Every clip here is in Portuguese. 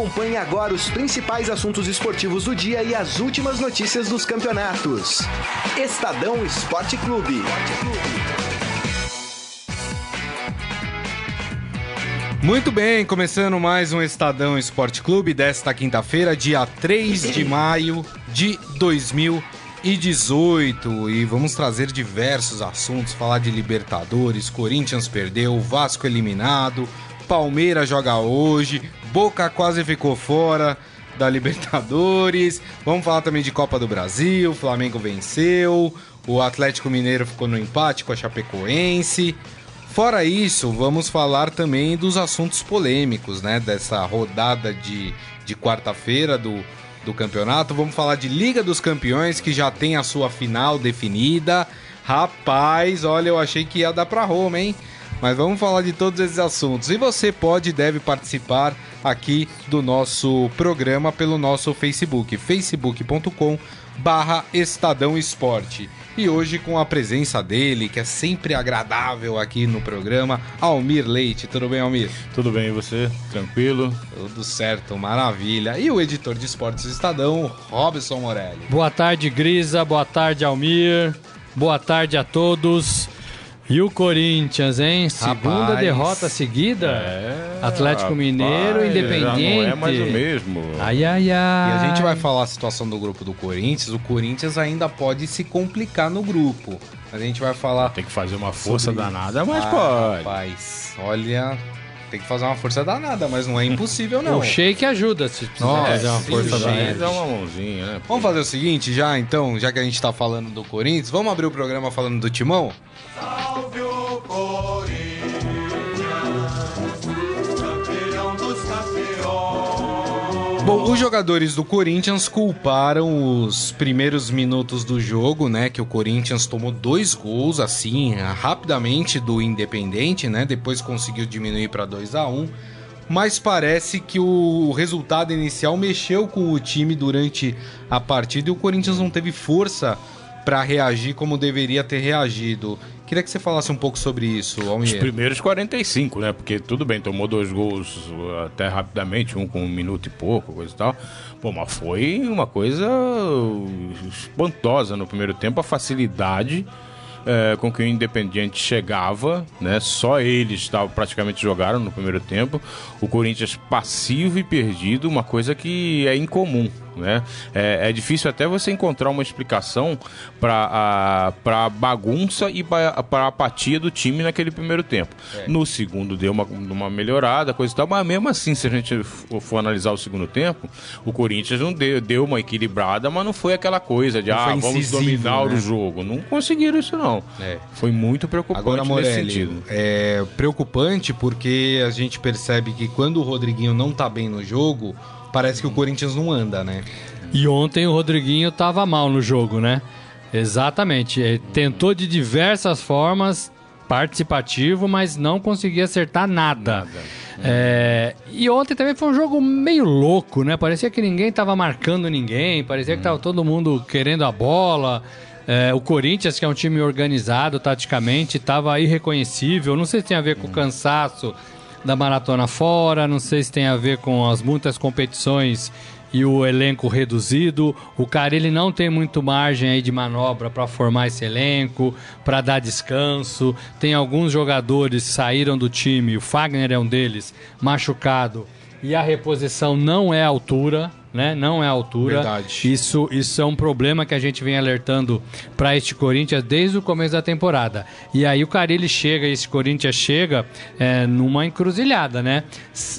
Acompanhe agora os principais assuntos esportivos do dia e as últimas notícias dos campeonatos. Estadão Esporte Clube. Muito bem, começando mais um Estadão Esporte Clube desta quinta-feira, dia 3 de maio de 2018. E vamos trazer diversos assuntos, falar de Libertadores, Corinthians perdeu, Vasco eliminado, Palmeiras joga hoje, Boca quase ficou fora da Libertadores. Vamos falar também de Copa do Brasil. O Flamengo venceu. O Atlético Mineiro ficou no empate com a Chapecoense. Fora isso, vamos falar também dos assuntos polêmicos, né? Dessa rodada de, de quarta-feira do, do campeonato. Vamos falar de Liga dos Campeões, que já tem a sua final definida. Rapaz, olha, eu achei que ia dar pra Roma, hein? Mas vamos falar de todos esses assuntos. E você pode e deve participar aqui do nosso programa pelo nosso Facebook, facebook.com barra Estadão Esporte. E hoje com a presença dele, que é sempre agradável aqui no programa, Almir Leite. Tudo bem, Almir? Tudo bem, e você? Tranquilo? Tudo certo, maravilha. E o editor de esportes do Estadão, Robson Morelli. Boa tarde, Grisa. Boa tarde, Almir. Boa tarde a todos. E o Corinthians, hein? Segunda Rapaz. derrota seguida. É, Atlético Mineiro, rapaz, Independente. Não é mais o mesmo. Ai, ai, E ai. a gente vai falar a situação do grupo do Corinthians. O Corinthians ainda pode se complicar no grupo. A gente vai falar. Tem que fazer uma força Sobre- danada, mas Ah, pode. Rapaz, olha. Tem que fazer uma força danada, mas não é impossível, não. O shake ajuda se precisar Nossa, fazer uma força o da shake. Dá uma mãozinha, né? Vamos fazer o seguinte, já então, já que a gente tá falando do Corinthians, vamos abrir o programa falando do Timão? Bom, os jogadores do Corinthians culparam os primeiros minutos do jogo, né? Que o Corinthians tomou dois gols, assim, rapidamente do Independente, né? Depois conseguiu diminuir para 2 a 1 Mas parece que o resultado inicial mexeu com o time durante a partida e o Corinthians não teve força para reagir como deveria ter reagido. Queria que você falasse um pouco sobre isso, Os Almir. primeiros 45, né? Porque tudo bem, tomou dois gols até rapidamente, um com um minuto e pouco, coisa e tal. Pô, mas foi uma coisa espantosa no primeiro tempo, a facilidade eh, com que o Independiente chegava, né? Só eles estavam, praticamente jogaram no primeiro tempo. O Corinthians passivo e perdido, uma coisa que é incomum, né? É, é difícil até você encontrar uma explicação para a bagunça e para a apatia do time naquele primeiro tempo. No segundo deu uma, uma melhorada, coisa e tal, mas mesmo assim, se a gente for, analisar o segundo tempo, o Corinthians não deu, deu uma equilibrada, mas não foi aquela coisa de ah, vamos dominar né? o jogo. Não conseguiram isso, não. É. Foi muito preocupante Agora, nesse Morelli, sentido. é preocupante porque a gente percebe que quando o Rodriguinho não tá bem no jogo, parece que o Corinthians não anda, né? E ontem o Rodriguinho tava mal no jogo, né? Exatamente. Ele tentou de diversas formas, participativo, mas não conseguia acertar nada. É, e ontem também foi um jogo meio louco, né? Parecia que ninguém tava marcando ninguém, parecia que tava todo mundo querendo a bola. É, o Corinthians, que é um time organizado taticamente, estava irreconhecível. Não sei se tem a ver com o cansaço da maratona fora, não sei se tem a ver com as muitas competições e o elenco reduzido. O Carilli não tem muito margem aí de manobra para formar esse elenco, para dar descanso. Tem alguns jogadores que saíram do time, o Fagner é um deles, machucado. E a reposição não é à altura, né? Não é à altura. Verdade. Isso, isso é um problema que a gente vem alertando para este Corinthians desde o começo da temporada. E aí o Carilli chega, esse Corinthians chega é, numa encruzilhada, né?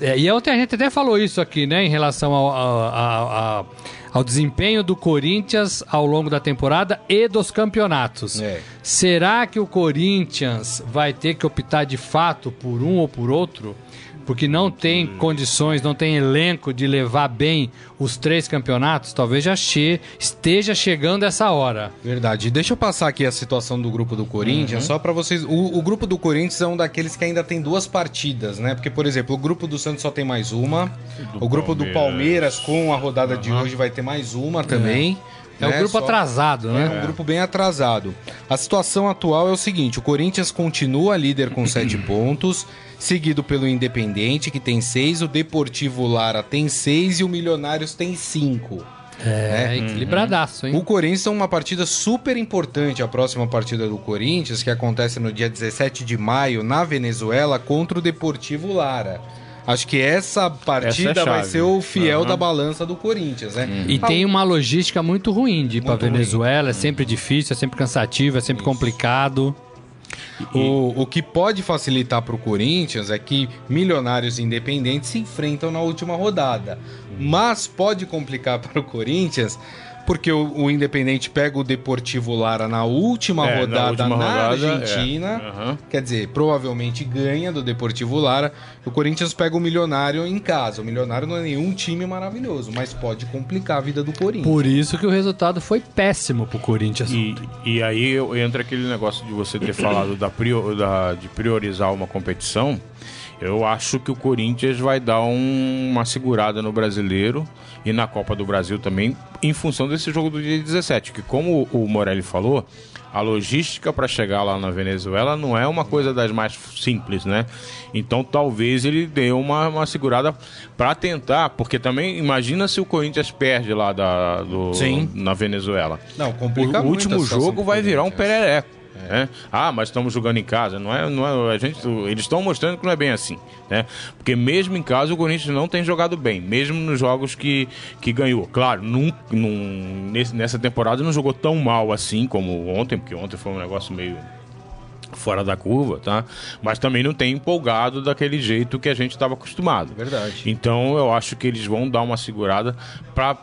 É, E ontem a gente até falou isso aqui, né? Em relação ao, ao, ao- ao- ao desempenho do Corinthians ao longo da temporada e dos campeonatos. É. Será que o Corinthians vai ter que optar de fato por um ou por outro? Porque não tem condições, não tem elenco de levar bem os três campeonatos? Talvez já che esteja chegando essa hora. Verdade. Deixa eu passar aqui a situação do grupo do Corinthians, só pra vocês. O, o grupo do Corinthians é um daqueles que ainda tem duas partidas, né? Porque, por exemplo, o grupo do Santos só tem mais uma. Do o grupo do Palmeiras. Palmeiras, com a rodada de hoje, vai ter mais uma também. É o né? grupo Só- atrasado, É né? um grupo bem atrasado. A situação atual é o seguinte: o Corinthians continua líder com sete pontos, seguido pelo Independente, que tem seis, o Deportivo Lara tem seis e o Milionários tem cinco. É, equilibradaço, hein? O Corinthians tem uma partida super importante, a próxima partida do Corinthians, que acontece no dia 17 de maio, na Venezuela, contra o Deportivo Lara. Acho que essa partida Essa é vai ser o fiel Aham. da balança do Corinthians, né? E tem uma logística muito ruim de ir pra Muito ruim. Venezuela, é sempre difícil, é sempre cansativo, é sempre complicado. O, o que pode facilitar para o Corinthians é que Milionários Independentes se enfrentam na última rodada. Mas pode complicar para o Corinthians porque o, o Independente pega o Deportivo Lara na última É, na rodada última na rodada, é. Argentina. Aham. Quer dizer, provavelmente ganha do Deportivo Lara. O Corinthians pega o Milionário em casa. O Milionário não é nenhum time maravilhoso, mas pode complicar a vida do Corinthians. Por isso que o resultado foi péssimo pro Corinthians. E, e aí entra aquele negócio de você ter falado da, prio- da- de priorizar uma competição. Eu acho que o Corinthians vai dar um- uma segurada no brasileiro e na Copa do Brasil também, em função desse jogo do dia 17. Que, como o Morelli falou, a logística para chegar lá na Venezuela não é uma coisa das mais simples, né? Então talvez ele dê uma, uma segurada para tentar, porque também imagina se o Corinthians perde lá da, do, Sim. na Venezuela. Não, complica O, o último jogo vai virar um perereco. Né? Ah, mas estamos jogando em casa. Não é, não é, a gente, eles estão mostrando que não é bem assim. Né? Porque mesmo em casa o Corinthians não tem jogado bem, mesmo nos jogos que, que ganhou. Claro, num, num- nesse- nessa temporada não jogou tão mal assim como ontem, porque ontem foi um negócio meio fora da curva, tá? Mas também não tem empolgado daquele jeito que a gente estava acostumado. Verdade. Então eu acho que eles vão dar uma segurada para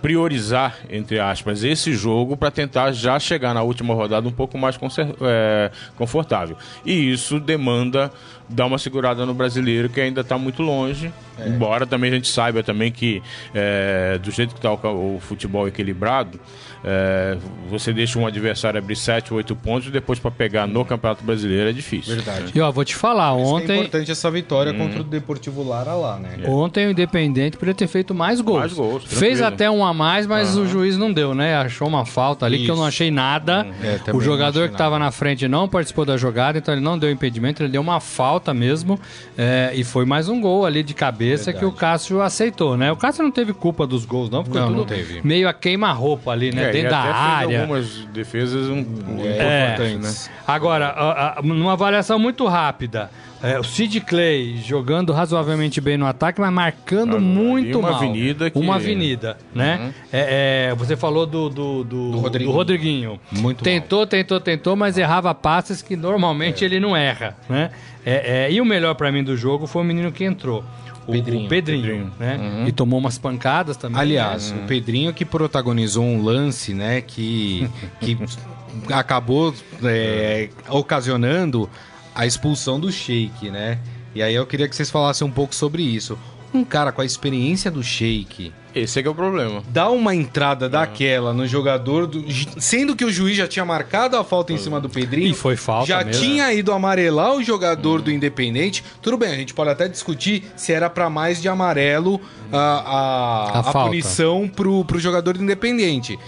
priorizar, entre aspas, esse jogo para tentar já chegar na última rodada um pouco mais é, confortável. E isso demanda dar uma segurada no brasileiro que ainda está muito longe. Embora também a gente saiba também que é, do jeito que está o, o futebol equilibrado, é, você deixa um adversário abrir 7, 8 pontos e depois para pegar no Campeonato Brasileiro é difícil. Verdade. E ó, vou te falar, Por isso É ontem, importante essa vitória contra o Deportivo Lara lá, né? ontem o Independente poderia ter feito mais gols. Mais gols, Fez até um a mais, mas o juiz não deu, né? Achou uma falta ali que eu não Isso. achei nada. É, também o jogador que estava na frente não participou da jogada, então ele não deu impedimento, ele deu uma falta mesmo. é, e foi mais um gol ali de cabeça Verdade. que o Cássio aceitou, né? O Cássio não teve culpa dos gols, não, ficou Não, não teve. meio a queima-roupa ali, né? É, Dentro da área. algumas defesas um, um É. importante, né? Agora, a- a- numa avaliação muito rápida, é, o Sid Clay jogando razoavelmente bem no ataque, mas marcando Ah, muito uma mal. avenida que- Uma avenida, né? É, é, você falou do, do, do, Do Rodriguinho. do Rodriguinho. Muito tentou, tentou, tentou, mas errava passes que normalmente ele não erra, né? É, é, e o melhor pra mim do jogo foi o menino que entrou. O Pedrinho. o Pedrinho, Pedrinho. né? E tomou umas pancadas também. Aliás, né? o Pedrinho que protagonizou um lance, né, que, que acabou é, ocasionando a expulsão do Sheik, né? E aí eu queria que vocês falassem um pouco sobre isso. Um cara com a experiência do Sheik Esse é que é o problema. dá uma entrada daquela no jogador, do- sendo que o juiz já tinha marcado a falta em cima do Pedrinho. E foi falta Já mesmo. tinha ido amarelar o jogador do Independente. Tudo bem, a gente pode até discutir se era pra mais de amarelo a, a, A a falta. punição pro, pro jogador do Independente.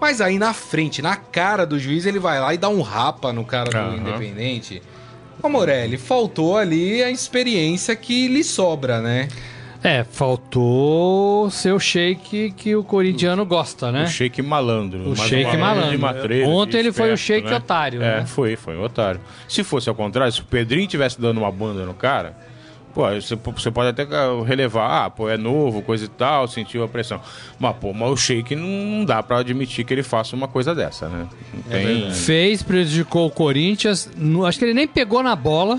Mas aí na frente, na cara do juiz, ele vai lá e dá um rapa no cara do. Independente. Ô Morelli, faltou ali a experiência que lhe sobra, né? É, faltou ser o shake que o corintiano gosta, né? O shake malandro. O shake malandro. de matreiro, Ontem ele foi o shake otário, É, né? foi, foi um otário. Se fosse ao contrário, se o Pedrinho tivesse dando uma banda no cara, pô, você, você pode até relevar, ah, pô, é novo, coisa e tal, sentiu a pressão. Mas, pô, mas o shake não dá pra admitir que ele faça uma coisa dessa, né? É tem... Fez, prejudicou o Corinthians. acho que ele nem pegou na bola.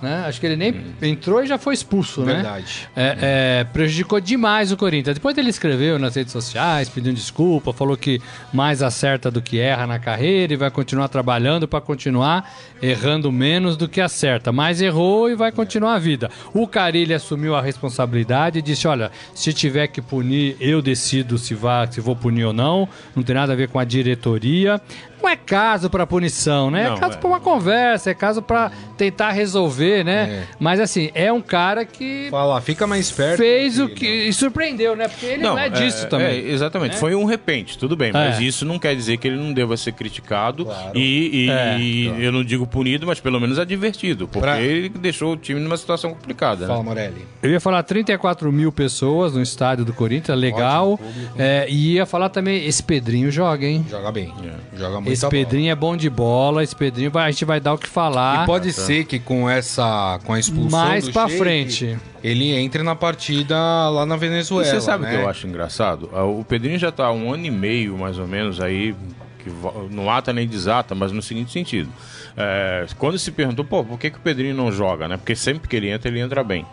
Né? Acho que ele nem entrou e já foi expulso, né? Verdade. É, é, prejudicou demais o Corinthians. Depois ele escreveu nas redes sociais, pedindo desculpa, falou que mais acerta do que erra na carreira e vai continuar trabalhando para continuar errando menos do que acerta. Mas errou e vai continuar a vida. O Carilli assumiu a responsabilidade e disse: olha, se tiver que punir, eu decido se, vá, se vou punir ou não. Não tem nada a ver com a diretoria. Não é caso para punição, né? Não, é caso é. para uma conversa, é caso para tentar resolver ver, né? Mas assim, é um cara que Fala, fica mais perto. fez o que. E surpreendeu, né? Porque ele não, é disso também. é, exatamente. né? Foi um repente, tudo bem. Mas É. isso não quer dizer que ele não deva ser criticado Claro. e, e- É, e eu não digo punido, mas pelo menos advertido. Porque Pra- ele deixou o time numa situação complicada. Fala, Né? Morelli. Eu ia falar 34 mil pessoas no estádio do Corinthians, legal. Ótimo público. É, e ia falar também, esse Pedrinho joga, hein? Joga bem. Joga muito Esse Pedrinho é bom de bola, esse Pedrinho vai- a gente vai dar o que falar. E pode ser que com essa com a expulsão Mais do pra Sheik, frente. ele entre na partida lá na E Venezuela, você sabe o né? que eu acho engraçado? Ah, O Pedrinho já tá há um ano e meio, mais ou menos, aí, que não ata nem desata, mas no seguinte sentido. É, quando se perguntou, pô, por que, que o Pedrinho não joga, né? Porque sempre que ele entra, ele entra bem.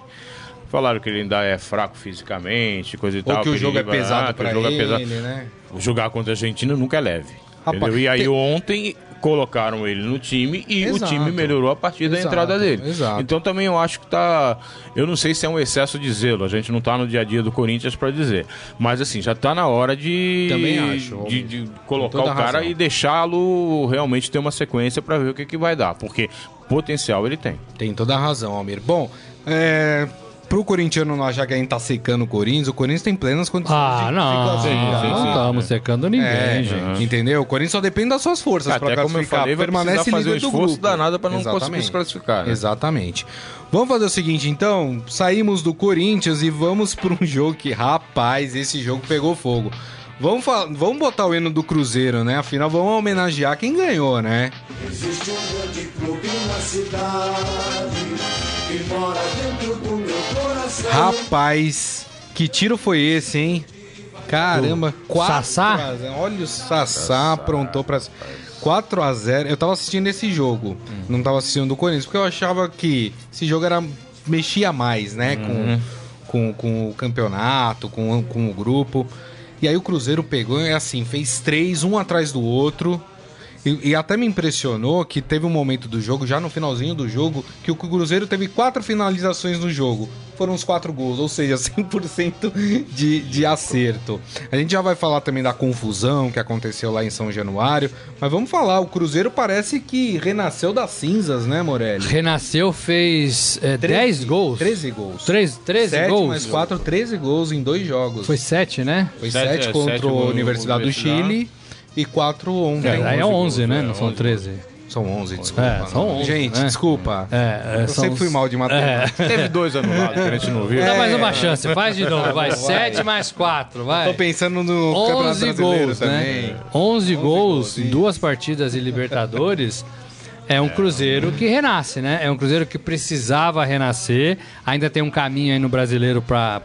Falaram que ele ainda é fraco fisicamente, coisa e Ou tal. que o jogo é pesado ah, pra jogo ele, é pesado. né? Jogar contra a Argentina nunca é leve. Rapaz? E aí tem- ontem colocaram ele no time e Exato. o time melhorou a partir da Exato, entrada dele. exato. Então também eu acho que tá. Eu não sei se é um excesso de zelo, a gente não tá no dia a dia do Corinthians pra dizer. Mas assim, já tá na hora de. Também acho, De, de colocar o cara razão. e deixá-lo realmente ter uma sequência pra ver o que, que vai dar. Porque potencial ele tem. Tem toda a razão, Almir. Bom, é, pro corintiano não achar que a gente tá secando o Corinthians, o Corinthians tem plenas condições Ah, de não. sim, não sim. estamos secando ninguém, É, gente. entendeu? O Corinthians só depende das suas forças eu classificar. falei, permanece fazer líder um do esforço grupo. danado pra não conseguir Exatamente. se classificar, né? Exatamente. Vamos fazer o seguinte, então. Saímos do Corinthians e vamos para um jogo que, rapaz, esse jogo pegou fogo. Vamos, vamos botar o hino do Cruzeiro, né? Afinal, vamos homenagear quem ganhou, né? Existe um grande clube na cidade Rapaz, que tiro foi esse, hein? Caramba, 4 Sassá? a 0. Olha o Sassá aprontou pra 4 a 0. Eu tava assistindo esse jogo, não tava assistindo do Corinthians, porque eu achava que esse jogo era mexia mais, né, com, com, com o campeonato, com, com o grupo. E aí o Cruzeiro pegou e assim, fez três, um atrás do outro. E, e até me impressionou que teve um momento do jogo, já no finalzinho do jogo, que o Cruzeiro teve quatro finalizações no jogo. Foram os quatro gols, ou seja, 100% de, de acerto. A gente já vai falar também da confusão que aconteceu lá em São Januário, mas vamos falar, o Cruzeiro parece que renasceu das cinzas, né, Morelli? Renasceu fez é, 10 gols. 13 gols. 3, 13 7 gols? mais 4, 13 gols em dois jogos. Foi 7, né? Foi Sete, 7 é, contra sete a no- Universidade do Universidade. Chile e 4 ontem. É, é 11 11, gols, né? é, Não são 11 13. São 11, desculpa. É, são 11, Gente, né? desculpa. É, é, Eu são sempre fui mal de matemática. Teve dois anulados que a gente não viu. Dá mais É. uma chance, faz de novo, vai. 7 mais 4, vai. Tô pensando no Campeonato 11 Brasileiro gols, também. né? 11 gols, gols, isso. duas partidas de Libertadores. É um Cruzeiro que renasce, né? É um Cruzeiro que precisava renascer. Ainda tem um caminho aí no brasileiro para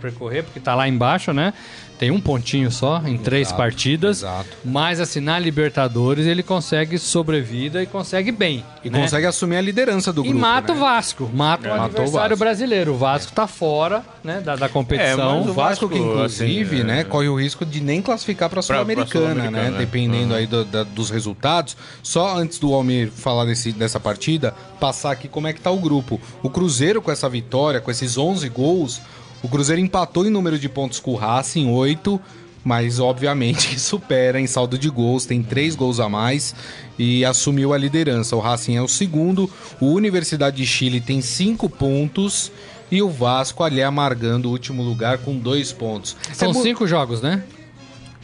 percorrer, porque tá lá embaixo, né? Tem um pontinho só em três partidas. exato. Mas assim, na Libertadores ele consegue sobrevida e consegue bem. E né? consegue assumir a liderança do E grupo. mata né? o Vasco, mata o matou o adversário Vasco. brasileiro. O Vasco tá fora né, da, da competição. mas O Vasco, que inclusive, assim, né, é- corre o risco de nem classificar para a Sul-Americana, Sul-Americana, né? né? Dependendo aí do- da- dos resultados. Só antes do Almir falar desse, dessa partida, passar aqui como é que tá o grupo. O Cruzeiro com essa vitória, com esses 11 gols, o Cruzeiro empatou em número de pontos com o Racing, 8, mas obviamente que supera em saldo de gols, tem 3 gols a mais e assumiu a liderança. O Racing é o segundo, o Universidade de Chile tem 5 pontos e o Vasco ali amargando o último lugar com 2 pontos. São É mu- cinco jogos, né?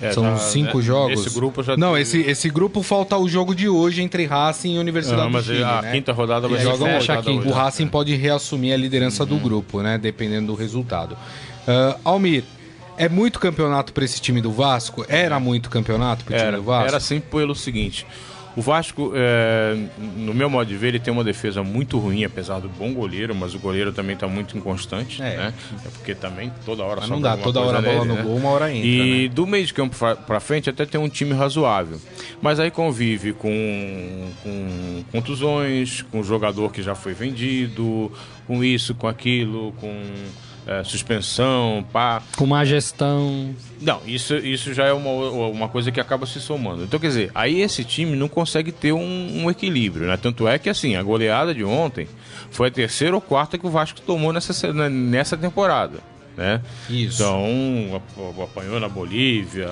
É, São já, cinco né, jogos. Esse grupo já Não, tem- esse, esse grupo falta o jogo de hoje entre Racing e Universidade Não, mas do Chile, a né? quinta rodada vai hoje. O Racing pode reassumir a liderança Uhum. do grupo, né? Dependendo do resultado. Ah, Almir, é muito campeonato para esse time do Vasco? Era muito campeonato para o time do Vasco? era sempre pelo seguinte. O Vasco, é, no meu modo de ver, ele tem uma defesa muito ruim, apesar do bom goleiro, mas o goleiro também está muito inconstante, É. né? É porque também toda hora Mas não sobra dá, toda hora a bola nele, no né? gol, uma hora entra, E né? do meio de campo pra frente até tem um time razoável. Mas aí convive com, com contusões, com jogador que já foi vendido, com isso, com aquilo, com é, suspensão, pá. Com má gestão. Não, isso, isso já é uma, uma coisa que acaba se somando. Então, quer dizer, aí esse time não consegue ter um, um equilíbrio, né? Tanto é que, assim, a goleada de ontem foi a terceira ou quarta que o Vasco tomou nessa, nessa temporada. Né? Isso. Então, ap- apanhou na Bolívia.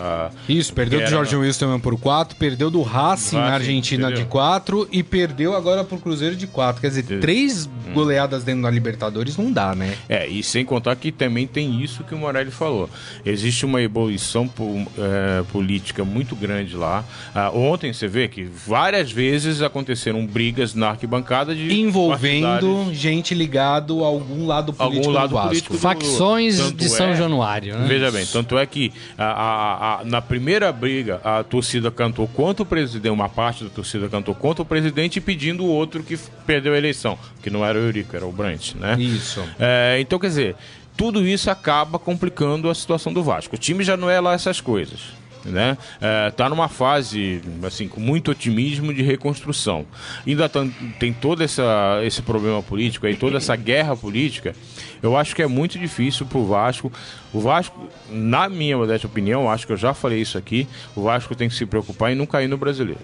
Isso, perdeu do Jorge Wilson por 4, perdeu do Racing na Argentina entendeu? de 4 e perdeu agora pro Cruzeiro de 4. Quer dizer, três goleadas dentro da Libertadores não dá, né? É, e sem contar que também tem isso que o Morelli falou. Existe uma ebulição po- é, política muito grande lá. Ah, ontem você vê que várias vezes aconteceram brigas na arquibancada de Envolvendo gente ligado a algum lado político algum lado do Vasco. político do- Facções tanto de São é- Januário, né? Veja bem, tanto é que a- a- a- na primeira briga a torcida cantou contra o presidente, uma parte da torcida cantou contra o presidente pedindo o outro que perdeu a eleição, que não era o Eurico, era o Brandt, né? Isso. É, então, quer dizer, tudo isso acaba complicando a situação do Vasco. O time já não é lá essas coisas. Né? É, tá numa fase assim com muito otimismo de reconstrução. Ainda tam- tem todo essa, esse problema político aí, toda essa guerra política. Eu acho que é muito difícil pro Vasco. O Vasco, na minha modesta opinião, acho que eu já falei isso aqui. O Vasco tem que se preocupar em não cair no brasileiro.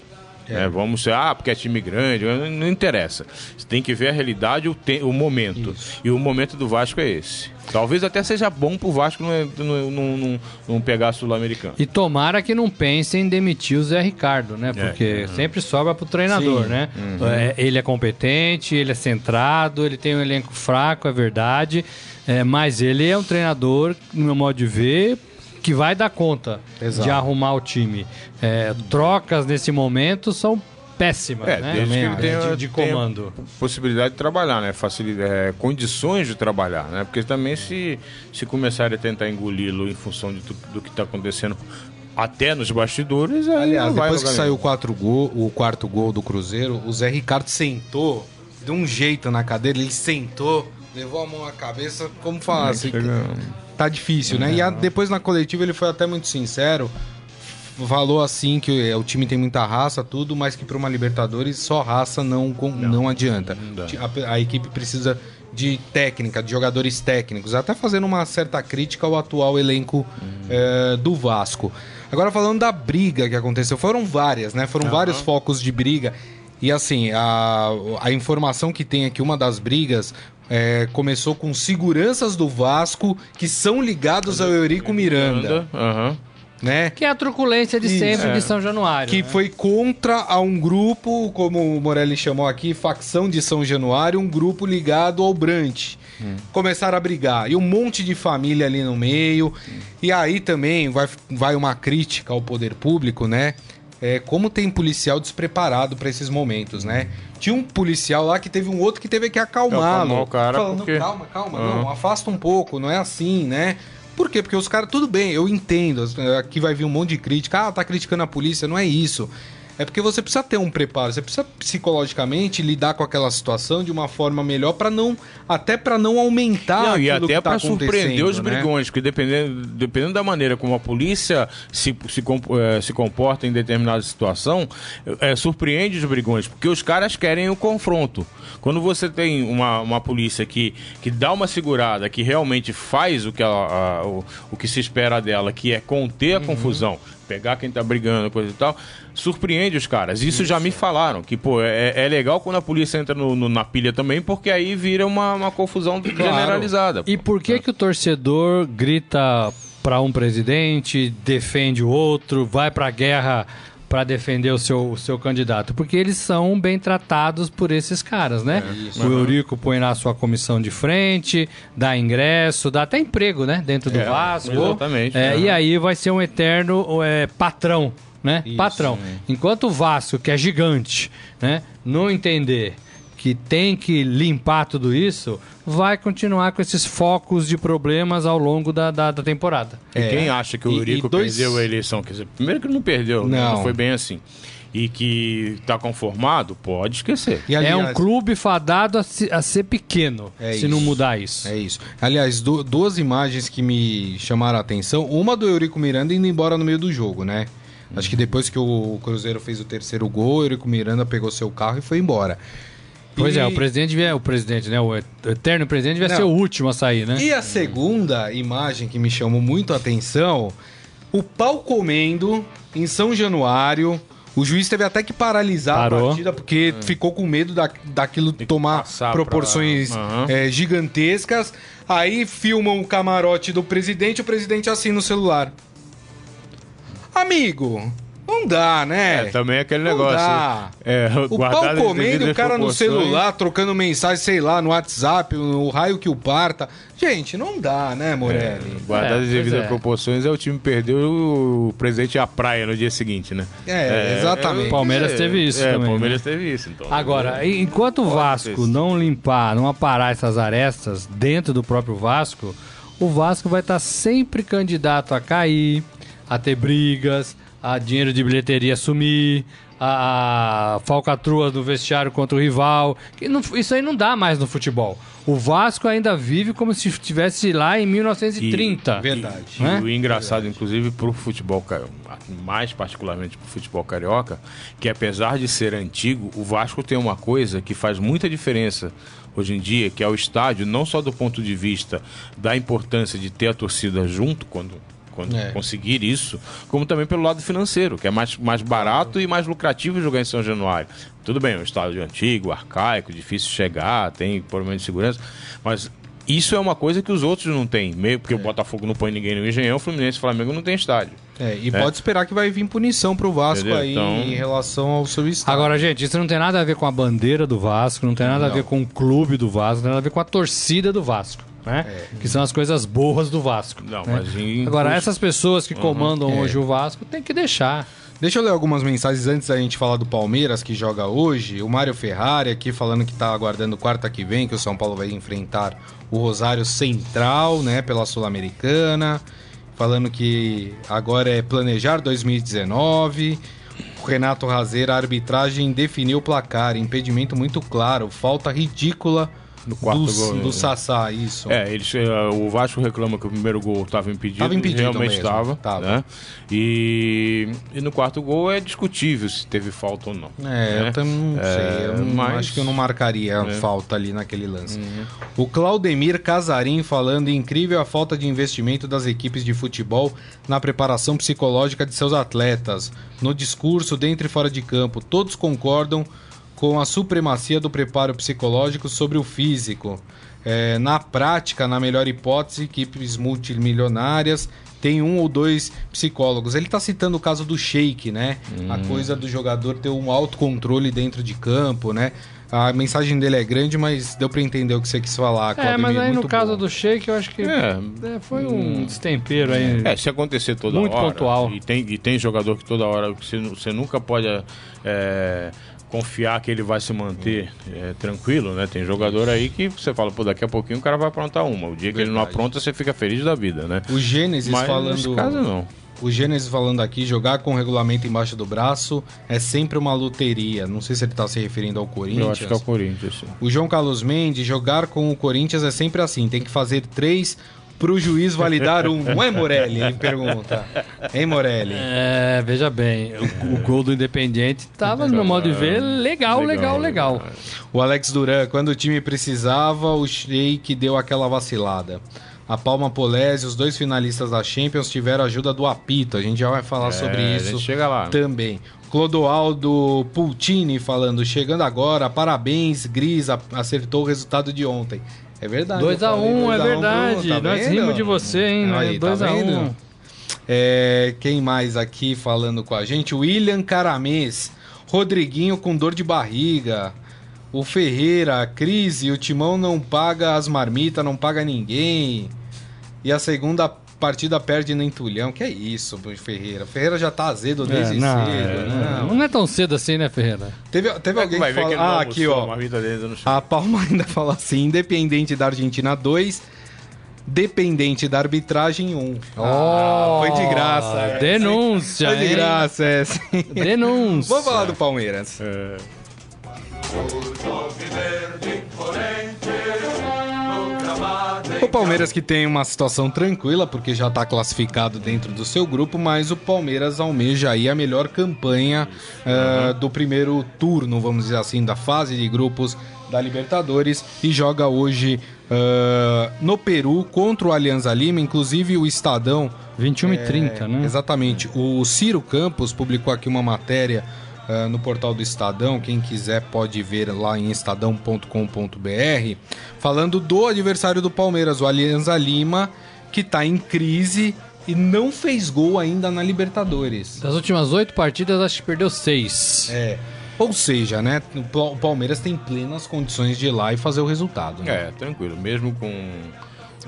É, vamos ser, ah, porque é time grande, não, não interessa. Você tem que ver a realidade, o, te- o momento. E o momento do Vasco é esse. Talvez até seja bom pro Vasco não, não, não, não, pegar a Sul-Americana. E tomara que não pensem em demitir o Zé Ricardo, né? Porque sempre sobra pro treinador, né? É, ele é competente, ele é centrado, ele tem um elenco fraco, é verdade. É, mas ele é um treinador, no meu modo de ver, que vai dar conta Exato. de arrumar o time. É, trocas nesse momento são péssimas, É, né? desde que ele tenha, de, de tenha comando. possibilidade de trabalhar, né? Facilidade, é, condições de trabalhar, né? Porque também se, se começarem a tentar engoli-lo em função de tu- do que está acontecendo até nos bastidores, aí Aliás, depois que saiu quatro gol, o quarto gol do Cruzeiro, o Zé Ricardo sentou de um jeito na cadeira, ele sentou, levou a mão à cabeça, como falar assim, chega- tá difícil, né? E a- depois na coletiva ele foi até muito sincero, falou assim que é, o time tem muita raça, tudo, mas que para uma Libertadores só raça não, com- não, adianta. dá. A, a equipe precisa de técnica, de jogadores técnicos, até fazendo uma certa crítica ao atual elenco eh, do Vasco. Agora falando da briga que aconteceu, foram várias, né? Foram vários focos de briga. E assim, a, a informação que tem aqui, uma das brigas, eh, começou com seguranças do Vasco que são ligados ao Eurico Miranda, Aham. né? Que é a truculência de Isso, sempre é. de São Januário. Que né? foi contra a um grupo, como o Morelli chamou aqui, facção de São Januário, um grupo ligado ao Brant. Começaram a brigar. E um monte de família ali no meio. E aí também vai, vai uma crítica ao poder público, né? É, como tem policial despreparado para esses momentos, né? Tinha um policial lá que teve um outro que teve que acalmá-lo. Acalmar o cara, falando, porque- calma, calma, Aham. não, afasta um pouco, não é assim, né? Por quê? Porque os caras, tudo bem, eu entendo. Aqui vai vir um monte de crítica. Ah, tá criticando a polícia. Não é isso. É porque você precisa ter um preparo, você precisa psicologicamente lidar com aquela situação de uma forma melhor para não até para não aumentar Não, e até tá para surpreender os né? brigões, porque dependendo, dependendo da maneira como a polícia se, se, eh, se comporta em determinada situação, eh, surpreende os brigões, porque os caras querem o confronto. Quando você tem uma, uma polícia que, que dá uma segurada, que realmente faz o que, ela, a- o, o que se espera dela, que é conter a Uhum. confusão, pegar quem tá brigando, coisa e tal, surpreende os caras. Isso, já me falaram, que, pô, é, é legal quando a polícia entra no- no- na pilha também, porque aí vira uma, uma confusão generalizada. E por que que o torcedor grita para um presidente, defende o outro, vai pra guerra para defender o seu, o seu candidato? Porque eles são bem tratados por esses caras, né? o Eurico põe lá a sua comissão de frente, dá ingresso, dá até emprego, né? Dentro do É, Vasco. exatamente, É, aham. E aí vai ser um eterno é, patrão, né? Isso, patrão. Enquanto o Vasco, que é gigante, né? Não entender que tem que limpar tudo isso, vai continuar com esses focos de problemas ao longo da, da, da temporada. E quem acha que o É. E- Eurico e dois- perdeu a eleição? Quer dizer, primeiro que ele não perdeu, né? Não. não foi bem assim. E que tá conformado, pode esquecer. E, é um aliás, clube fadado a, se- a ser pequeno, É se não isso. mudar isso. É isso. Aliás, du- duas imagens que me chamaram a atenção. Uma do Eurico Miranda indo embora no meio do jogo, né? Acho que depois que o Cruzeiro fez o terceiro gol, o Eurico Miranda pegou seu carro e foi embora. Pois E- é, o presidente devia, o presidente, né? O eterno presidente devia Não. ser o último a sair, né? E a segunda imagem que me chamou muito a atenção, o pau comendo em São Januário, O juiz teve até que paralisar Parou. a partida porque ficou com medo da, daquilo tomar proporções pra- Aham. é, gigantescas. Aí filmam o camarote do presidente, o presidente assina o celular. Amigo, não dá, né? É, também é aquele Não negócio. dá. É, O pau comendo, o cara no celular, trocando mensagem, sei lá, no WhatsApp, o raio que o parta. Gente, não dá, né, Morelli? Guardar É, as devidas é. proporções é o time perdeu o presente à praia no dia seguinte, né? É, exatamente. eu- Palmeiras é, teve isso É, também, Palmeiras teve isso, então. Agora, enquanto o Vasco não limpar, não aparar essas arestas dentro do próprio Vasco, o Vasco vai estar sempre candidato a cair, a ter brigas, a dinheiro de bilheteria sumir, a, a falcatrua do vestiário contra o rival. Que não- isso aí não dá mais no futebol. O Vasco ainda vive como se estivesse lá em 1930. Verdade. E né? o engraçado, inclusive, pro futebol, ca- mais particularmente pro futebol carioca, que apesar de ser antigo, o Vasco tem uma coisa que faz muita diferença hoje em dia, que é o estádio, não só do ponto de vista da importância de ter a torcida junto quando, quando É. conseguir isso, como também pelo lado financeiro, que é mais, mais barato e mais lucrativo jogar em São Januário. Tudo bem, é um estádio antigo, arcaico, difícil de chegar, tem problema de segurança, mas isso é uma coisa que os outros não têm, meio porque o Botafogo não põe ninguém no Engenhão, o Fluminense e o Flamengo não tem estádio. É, e pode esperar que vai vir punição pro Vasco Entendeu? aí Então- em relação ao seu estado. Agora, gente, isso não tem nada a ver com a bandeira do Vasco, não tem nada a ver com o clube do Vasco, não tem nada a ver com a torcida do Vasco, né? Que são as coisas boas do Vasco. Não, né? mas em Agora, essas pessoas que comandam É. hoje o Vasco tem que deixar. Deixa eu ler algumas mensagens antes da gente falar do Palmeiras, que joga hoje. O Mário Ferrari aqui falando que tá aguardando quarta que vem, que o São Paulo vai enfrentar o Rosário Central, né, pela Sul-Americana. Falando que agora é planejar 2019. O Renato Razeira, a arbitragem definiu o placar. Impedimento muito claro. Falta ridícula No quarto do, gol, do? Sassá, isso. É, eles, eh, o Vasco reclama que o primeiro gol estava impedido. Tava impedido Realmente estava. tava. Né? E, e no quarto gol é discutível se teve falta ou não. É, né? eu também não É, sei. Eu não- mas- acho que eu não marcaria a É. falta ali naquele lance. O Claudemir Casarim falando incrível a falta de investimento das equipes de futebol na preparação psicológica de seus atletas. No discurso, dentro e fora de campo, todos concordam com a supremacia do preparo psicológico sobre o físico. É, na prática, na melhor hipótese, equipes multimilionárias têm um ou dois psicólogos. Ele está citando o caso do Sheik, né? A coisa do jogador ter um autocontrole dentro de campo, né? A mensagem dele é grande, mas deu para entender o que você quis falar. É, Claudemir, mas aí no muito caso bom. do Sheik, eu acho que É. é, foi um destempero aí. É, se acontecer toda Muito hora. pontual. E tem, e tem jogador que toda hora você, você nunca pode é, confiar que ele vai se manter é, tranquilo, né? Tem jogador aí que você fala, pô, daqui a pouquinho o cara vai aprontar uma. O dia que ele não apronta, você fica feliz da vida, né? O Gênesis Mas falando. nesse caso não. O Gênesis falando aqui, jogar com o regulamento embaixo do braço é sempre uma loteria. Não sei se ele tá se referindo ao Corinthians. Eu acho que é o Corinthians. sim. O João Carlos Mendes, jogar com o Corinthians é sempre assim, tem que fazer três pro juiz validar um. Não é Morelli? Ele pergunta. Hein, Morelli? É, veja bem, o, o gol do Independiente tava, no meu modo de ver, legal, legal, legal. O Alex Duran, quando o time precisava, o Sheik deu aquela vacilada. A Palma Polese, os dois finalistas da Champions, tiveram ajuda do apito. A gente já vai falar sobre É, a isso chega lá. também. Clodoaldo Pultini falando, chegando agora, parabéns, Gris, acertou o resultado de ontem. É verdade. 2x1, eu falei é 2 a 1, verdade. tá Nós vendo? rimos de você, hein? Aí, tá 2x1. vendo? É, quem mais aqui falando com a gente? William Caramês, Rodriguinho com dor de barriga, o Ferreira, a Crise, o Timão não paga as marmitas, não paga ninguém. E a segunda partida perde no entulhão. Que é isso, Ferreira? Ferreira já tá azedo desde não, cedo. é, não. não é tão cedo assim, né, Ferreira? Teve, teve alguém Vai que ele não Ah, aqui, ó. a Palma ainda fala assim: Independente da Argentina 2, dependente da arbitragem 1. Ah, foi de graça. essa, hein? Denúncia, Foi de hein? graça hein? Denúncia. Vamos falar do Palmeiras. É, Palmeiras que tem uma situação tranquila, porque já está classificado dentro do seu grupo, mas o Palmeiras almeja aí a melhor campanha eh, do primeiro turno, vamos dizer assim, da fase de grupos da Libertadores e joga hoje eh, no Peru contra o Alianza Lima, inclusive o Estadão 21 e 30, né? Exatamente. O Ciro Campos publicou aqui uma matéria ah, no portal do Estadão. Quem quiser pode ver lá em estadão.com.br. Falando do adversário do Palmeiras, o Alianza Lima, que tá em crise e não fez gol ainda na Libertadores. Das últimas oito partidas, acho que perdeu seis. É. Ou seja, né? O Pa- o Palmeiras tem plenas condições de ir lá e fazer o resultado. Né? É, tranquilo. Mesmo com.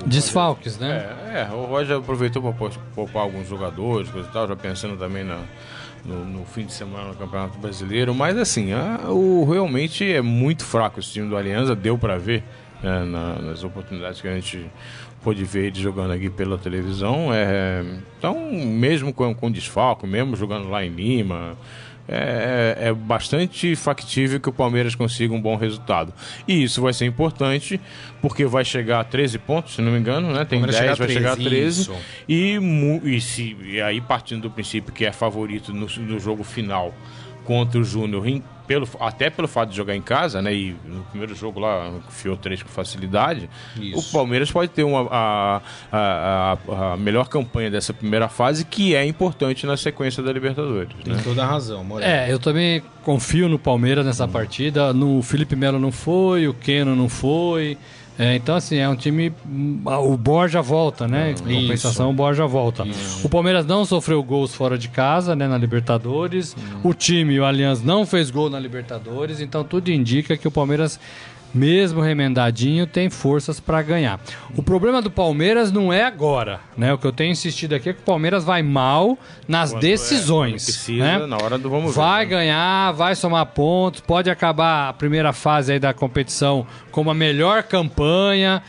Desfalques, né? É, é, o Roger aproveitou para poupar alguns jogadores, coisa e tal, já pensando também na- no, no fim de semana no Campeonato Brasileiro, mas assim, a- o, realmente é muito fraco esse time do Aliança, deu para ver né, na- nas oportunidades que a gente pôde ver jogando aqui pela televisão. É, então, mesmo com, com desfalque, mesmo jogando lá em Lima, é, é bastante factível que o Palmeiras consiga um bom resultado. E isso vai ser importante, porque vai chegar a 13 pontos, se não me engano, né? Tem Palmeiras 10, chega a vai chegar a 13, 13. isso. E, e, se, e aí, partindo do princípio que é favorito no, no jogo final contra o Júnior, pelo, até pelo fato de jogar em casa, né? E no primeiro jogo lá, enfiou três com facilidade. Isso. O Palmeiras pode ter uma, a, a, a- a melhor campanha dessa primeira fase, que é importante na sequência da Libertadores. Tem Né? toda a razão, Morelli. É, eu também confio no Palmeiras nessa partida. No Felipe Melo não foi, o Keno não foi. É, então, assim, é um time. O Borja volta, né? Em compensação, o Borja volta. O Palmeiras não sofreu gols fora de casa, né? Na Libertadores. O time, o Allianz, não fez gol na Libertadores. Então, tudo indica que o Palmeiras. Mesmo remendadinho, tem forças para ganhar. O problema do Palmeiras não é agora, né? O que eu tenho insistido aqui é que o Palmeiras vai mal nas Quando é, decisões. quando precisa, né? na hora do vamos ver, Vai né? ganhar, vai somar pontos, pode acabar a primeira fase aí da competição com uma melhor campanha.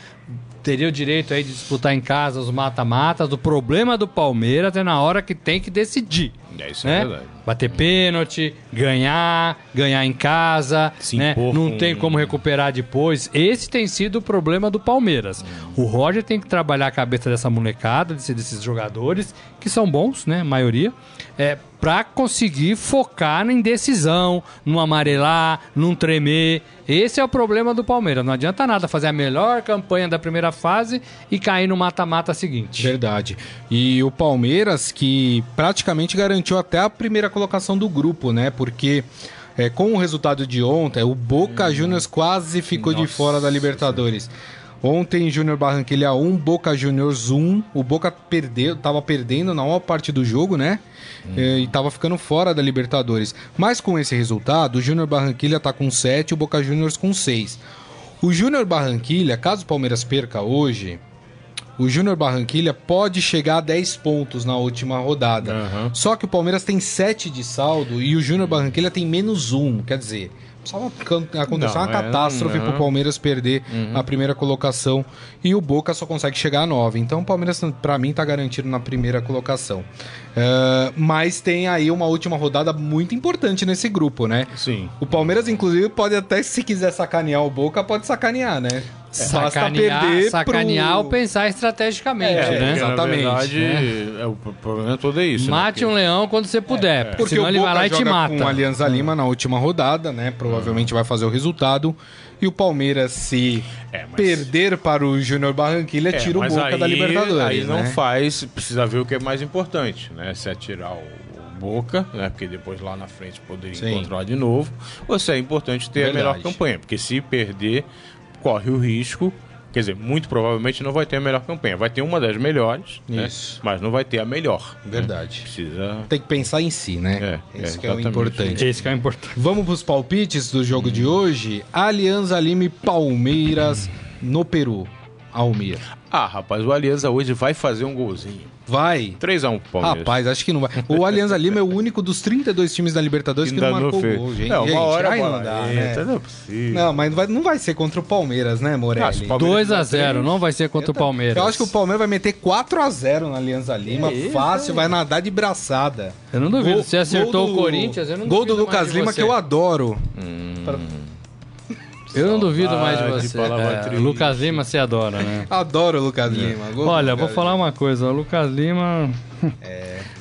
Teria o direito aí de disputar em casa os mata-matas. O problema do Palmeiras é na hora que tem que decidir. É, isso é né? verdade. Bater pênalti, ganhar, ganhar em casa, Se né? não com- tem como recuperar depois. Esse tem sido o problema do Palmeiras. O Roger tem que trabalhar a cabeça dessa molecada, desse- desses jogadores, que são bons, né? A maioria, é, para conseguir focar na indecisão, no amarelar, num tremer. Esse é o problema do Palmeiras. Não adianta nada fazer a melhor campanha da primeira fase e cair no mata-mata seguinte. Verdade. E o Palmeiras que praticamente garantiu até a primeira colocação do grupo, né? Porque é, com o resultado de ontem, o Boca Juniors quase ficou de fora da Libertadores. Ontem, Júnior Barranquilha 1, Boca Juniors 1. O Boca perdeu, tava perdendo na maior parte do jogo, né? É, E tava ficando fora da Libertadores. Mas com esse resultado, o Júnior Barranquilha tá com 7 e o Boca Juniors com 6. O Júnior Barranquilha, caso o Palmeiras perca hoje, o Júnior Barranquilha pode chegar a 10 pontos na última rodada. Aham. Só que o Palmeiras tem 7 de saldo e o Júnior Barranquilha tem menos 1. Quer dizer, só acontecer Não, uma é, catástrofe não. pro Palmeiras perder a primeira colocação e o Boca só consegue chegar a 9. Então o Palmeiras, pra mim, tá garantido na primeira colocação. É, mas tem aí uma última rodada muito importante nesse grupo, né? Sim. O Palmeiras, inclusive, pode até, se quiser sacanear o Boca, pode sacanear, né? Basta Sacanear, perder sacanear pro- ou pensar estrategicamente, É, né? Porque, Exatamente, Na verdade, é, o problema todo é isso. né? Mate um leão quando você puder, porque, Porque senão o ele Boca vai lá e te joga mata. com o Alianza Lima na última rodada, né? Provavelmente vai fazer o resultado. E o Palmeiras, se É, mas- perder para o Júnior Barranquilha, É, tira o Boca aí, da Libertadores, Aí não né? faz, precisa ver o que é mais importante, né? Se é tirar o, o Boca, né? Porque depois lá na frente poderia Sim. encontrar de novo. Ou se é importante ter Verdade. a melhor campanha, porque se perder, corre o risco. Quer dizer, muito provavelmente não vai ter a melhor campanha. Vai ter uma das melhores, né? Mas não vai ter a melhor. né? Verdade. Precisa. Tem que pensar em si, né? É, Esse é, que é o importante. Esse que é o importante. Vamos pros palpites do jogo de hoje. Alianza Lima e Palmeiras no Peru. Almir. Ah, rapaz, o Aliança hoje vai fazer um golzinho. Vai. 3x1 pro Palmeiras. Rapaz, acho que não vai. O Alianza Lima é o único dos 32 times da Libertadores que, Ainda não marcou fez. gol, gente. Não, uma Gente, hora aí a não dá, né? não é possível. Não, mas não vai, não vai ser contra o Palmeiras, né, Morelli? Ah, se o Palmeiras 2 a fizer 0 três, não vai ser contra o Palmeiras. Eu acho que o Palmeiras vai meter 4 a 0 na Alianza Lima, isso, fácil, vai nadar de braçada. Eu não duvido. Gol- Você acertou gol o Corinthians, eu não Gol do duvido Lucas Lima, que eu adoro. Eu não duvido mais de você. É, triste. Lucas Lima você adora, né? Adoro o Lucas Lima. Gol do Olha, vou Lucas falar uma coisa. O Lucas Lima.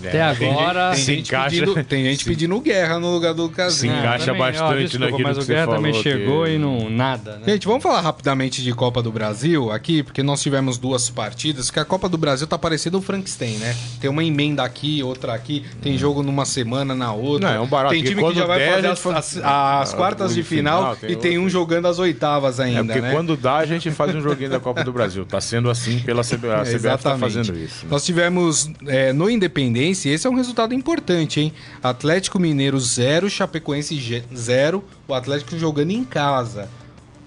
Até agora. Tem Se gente, encaixa- pedindo, tem gente pedindo guerra no lugar do Se Casinha. encaixa também, ó, bastante desculpa, naquilo mas que o você Guerra também falou, chegou que- e não nada, né? Gente, vamos falar rapidamente de Copa do Brasil aqui, porque nós tivemos duas partidas, que a Copa do Brasil tá parecendo o Frankenstein, né? Tem uma emenda aqui, outra aqui, tem jogo numa semana, na outra. Não, é um barato, Tem time que já vai der, fazer as, gente as- as quartas de final, final, tem e tem um outro. jogando as oitavas ainda, É porque né? quando dá, a gente faz um joguinho da Copa do Brasil. Tá sendo assim pela CBF. A CBF tá fazendo isso. né? Nós tivemos é, no Independência, esse é um resultado importante, hein? Atlético Mineiro 0, Chapecoense 0, o Atlético jogando em casa.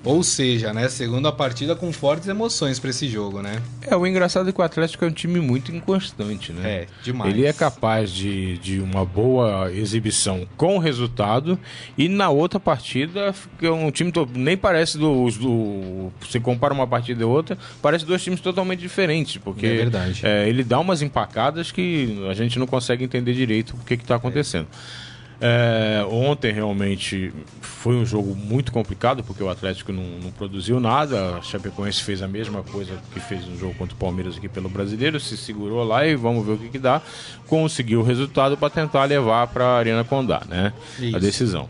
Ou seja, né, segunda partida com fortes emoções pra esse jogo, né? É, o engraçado é que o Atlético é um time muito inconstante, né? É, demais. Ele é capaz de, de uma boa exibição com resultado e na outra partida é um time nem parece dos do você compara uma partida e outra parece dois times totalmente diferentes porque É verdade. é, ele dá umas empacadas que a gente não consegue entender direito o que está acontecendo. É, ontem realmente foi um jogo muito complicado porque o Atlético não, não produziu nada. A Chapecoense fez a mesma coisa que fez no jogo contra o Palmeiras aqui pelo Brasileiro, se segurou lá e vamos ver o que, que dá. Conseguiu o resultado para tentar levar para a Arena Condá, né? Isso. A decisão.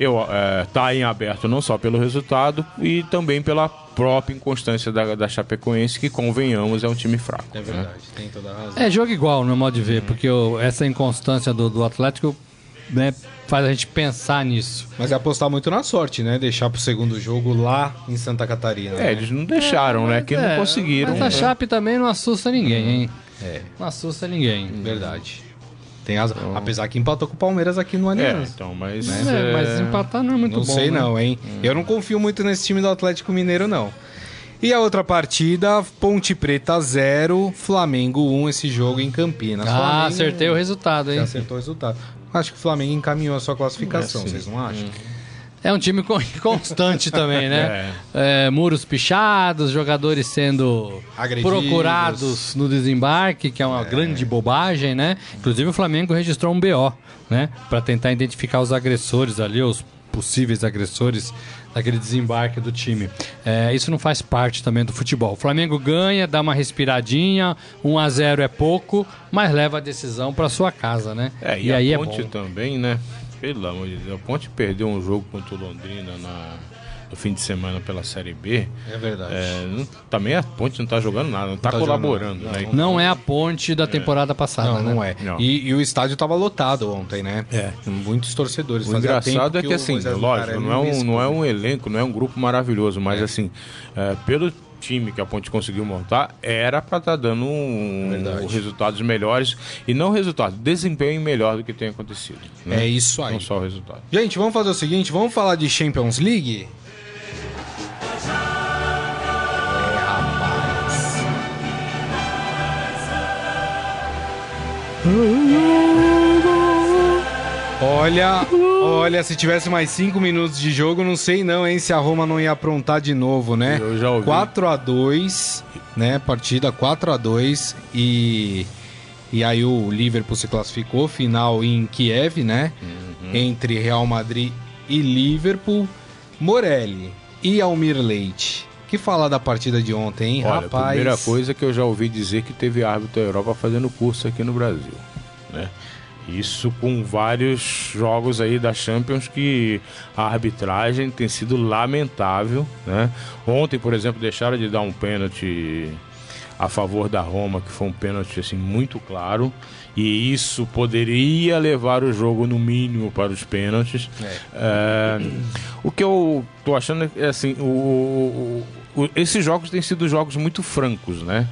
Eu, é, tá em aberto não só pelo resultado e também pela própria inconstância da, da Chapecoense, que convenhamos é um time fraco. É né? verdade, tem toda a razão. É jogo igual, no modo de ver, porque o- essa inconstância do, do Atlético né, faz a gente pensar nisso. Mas é apostar muito na sorte, né? Deixar pro segundo jogo lá em Santa Catarina. É, né? eles não deixaram, né? Que É, não conseguiram. Mas a Chape também não assusta ninguém, hein? É, Não assusta ninguém. verdade. Tem razão. Apesar que empatou com o Palmeiras aqui no É, Aliança. então, mas. É, mas é, empatar não é muito não bom. sei né? não, hein? Eu não confio muito nesse time do Atlético Mineiro, não. E a outra partida, Ponte Preta 0, Flamengo 1, esse jogo em Campinas. Ah, Flamengo- acertei o resultado, Você hein? acertou o resultado. Acho que o Flamengo encaminhou a sua classificação, É, vocês não acham? É um time con- constante também, né? É, muros pichados, jogadores sendo Agredidos. procurados no desembarque, que é uma grande bobagem, né? Inclusive o Flamengo registrou um BO, né? Pra tentar identificar os agressores ali, os possíveis agressores daquele desembarque do time. É, isso não faz parte também do futebol. O Flamengo ganha, dá uma respiradinha, 1 a 0 é pouco, mas leva a decisão pra sua casa, né? É, e, e a aí é Ponte bom. também, né? Pelo amor de Deus, a Ponte perdeu um jogo contra o Londrina na, no fim de semana pela Série B. É verdade. É, não- também a Ponte não tá jogando nada, não tá, tá colaborando, jogando, né? Não é a ponte da temporada passada, Não, né? não é. Não. E, e o estádio tava lotado ontem, né? É. Muitos torcedores. O Fazia engraçado é que, o assim, Moisés lógico, não é, um, não é um elenco, não é um grupo maravilhoso, mas assim, é, pelo time que a Ponte conseguiu montar, era para estar dando um, Verdade. resultados melhores e não resultado, desempenho melhor do que tem acontecido. né? É isso aí. Não só o resultado. Gente, vamos fazer o seguinte, vamos falar de Champions League? É, rapaz. Olha, olha, se tivesse mais 5 minutos de jogo, não sei não, hein, se a Roma não ia aprontar de novo, né? Eu já ouvi. 4 a 2, né? Partida 4 a 2 e e aí o Liverpool se classificou, final em Kiev, né? Uhum. Entre Real Madrid e Liverpool. Morelli e Almir Leite. Que falar da partida de ontem, hein, Olha, rapaz? a primeira coisa que eu já ouvi dizer que teve árbitro da Europa fazendo curso aqui no Brasil, né? Isso com vários jogos aí da Champions que a arbitragem tem sido lamentável, né? Ontem, por exemplo, deixaram de dar um pênalti a favor da Roma, que foi um pênalti assim muito claro, e isso poderia levar o jogo no mínimo para os pênaltis. É, o que eu tô achando é assim, o, o- o- esses jogos têm sido jogos muito francos, né?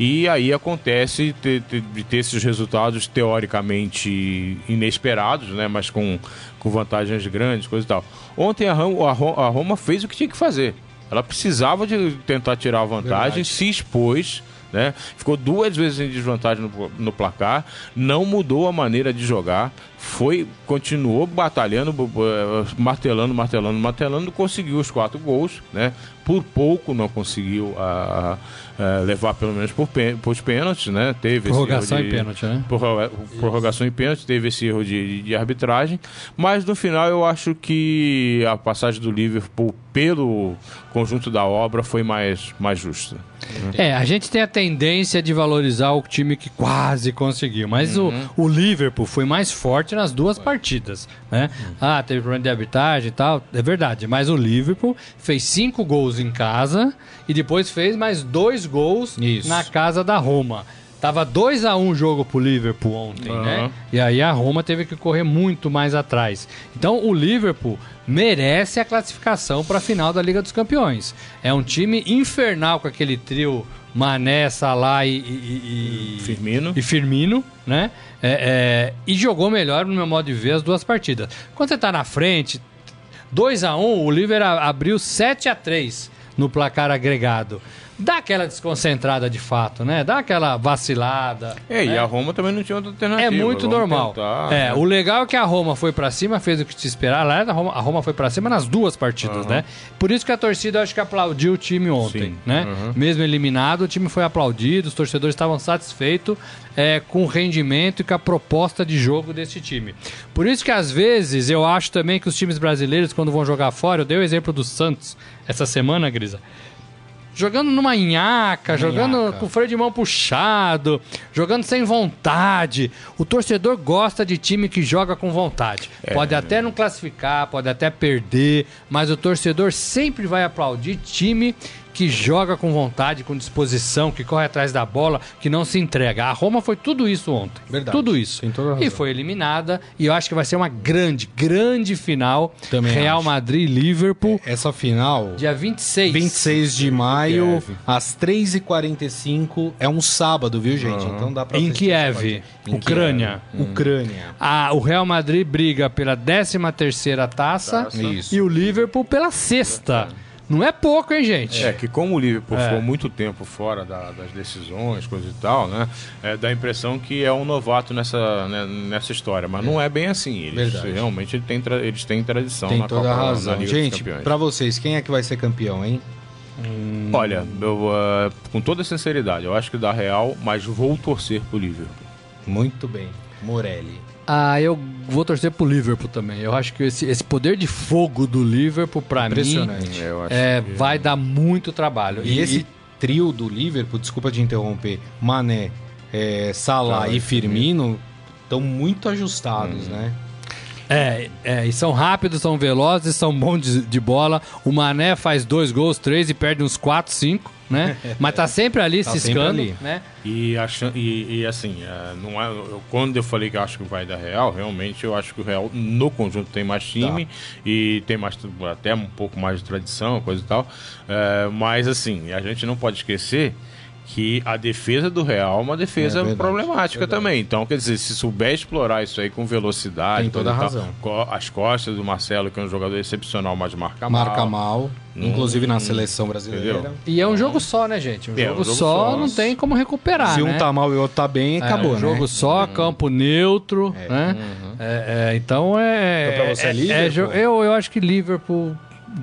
E aí acontece ter- ter- de ter esses resultados teoricamente inesperados, né? Mas com, com vantagens grandes, coisa e tal. Ontem a Ram- a Ro- a Roma fez o que tinha que fazer. Ela precisava de tentar tirar a vantagem, Verdade. se expôs, né? Ficou duas vezes em desvantagem no, no placar, não mudou a maneira de jogar, foi, continuou batalhando, eh, martelando, martelando, martelando, conseguiu os quatro gols, né? por pouco não conseguiu a, a- a levar pelo menos por, pen, por os pênaltis, né? Teve Prorrogação erro e pênalti, né? prorroga- Prorrogação e pênalti, teve esse erro de, de arbitragem, mas no final eu acho que a passagem do Liverpool pelo conjunto da obra foi mais, mais justa. É, a gente tem a tendência de valorizar o time que quase conseguiu, mas o, o Liverpool foi mais forte nas duas partidas, né? Ah, teve problema de arbitragem e tal, é verdade, mas o Liverpool fez cinco gols em casa e depois fez mais dois gols Isso. na casa da Roma. Tava 2 a 1 o jogo pro Liverpool ontem, Aham. né? E aí a Roma teve que correr muito mais atrás. Então o Liverpool merece a classificação para a final da Liga dos Campeões. É um time infernal com aquele trio Mané, Salah e, e- e- Firmino. e Firmino, né? É, é, e jogou melhor no meu modo de ver as duas partidas. Quando você tá na frente, 2 a 1 o Liverpool abriu 7 a 3 no placar agregado. Dá aquela desconcentrada de fato, né? Dá aquela vacilada. É, e né? a Roma também não tinha outra alternativa. É muito Vamos normal. tentar, é, né? o legal é que a Roma foi pra cima, fez o que te esperar. Lá a Roma, a Roma foi pra cima nas duas partidas, né? Por isso que a torcida eu acho que aplaudiu o time ontem, Sim. né? Uhum. Mesmo eliminado, o time foi aplaudido, os torcedores estavam satisfeitos é, com o rendimento e com a proposta de jogo desse time. Por isso que às vezes eu acho também que os times brasileiros, quando vão jogar fora, eu dei o exemplo do Santos essa semana, Grisa. Jogando numa nhaca, jogando com o freio de mão puxado, jogando sem vontade. O torcedor gosta de time que joga com vontade. Pode até não classificar, pode até perder, mas o torcedor sempre vai aplaudir time que joga com vontade, com disposição, que corre atrás da bola, que não se entrega. A Roma foi tudo isso ontem. Verdade. Tudo isso. E foi eliminada. E eu acho que vai ser uma grande, grande final. Também Real acho. Madrid Liverpool. Essa final, Dia 26. 26 de maio, às 3h45, é um sábado, viu, gente? Então dá pra Em Kiev. Em Ucrânia. Kiev, Ucrânia. A- o Real Madrid briga pela 13 terceira taça, Taça. Isso. e o Liverpool pela sexta. Não é pouco, hein, gente? É, que como o Liverpool É. ficou muito tempo fora da- das decisões, coisa e tal, né? É, dá a impressão que é um novato nessa, né, nessa história. Mas não é bem assim. Eles Verdade. realmente ele tem tra- eles têm tradição Tem na toda Copa, a na razão. Liga dos Gente, pra vocês, quem é que vai ser campeão, hein? Olha, eu, ah, com toda sinceridade, eu acho que dá Real, mas vou torcer pro Liverpool. Muito bem. Morelli. Ah, eu vou torcer pro Liverpool também. Eu acho que esse, esse poder de fogo do Liverpool, pra mim, acho é, que- vai dar muito trabalho. E, esse trio do Liverpool, desculpa te interromper, Mané, é, Salah e e Firmino estão muito ajustados, né? É, é, e são rápidos, são velozes, são bons de, de bola. O Mané faz dois gols, três e perde uns quatro, cinco, né? Mas tá sempre ali Tá ciscando, sempre ali. né? E, acha, e, e assim, é, não é, eu- quando eu falei que eu acho que vai dar Real, realmente eu acho que o Real no conjunto tem mais time e tem mais até um pouco mais de tradição, coisa e tal. É, mas assim, a gente não pode esquecer que a defesa do Real é uma defesa É verdade, problemática verdade. também. Então, quer dizer, se souber explorar isso aí com velocidade, Tem toda a tal, razão. as costas do Marcelo, que é um jogador excepcional, mas marca mal. Marca mal, inclusive na seleção brasileira. Entendeu? E é um jogo só, né, gente? Um É, um jogo, jogo só, só. não tem como recuperar, Se um né? tá mal e o outro tá bem, acabou, é, um né? jogo só, campo neutro, né? É, é, então é. Então pra você é é, Liverpool? eu, eu acho que Liverpool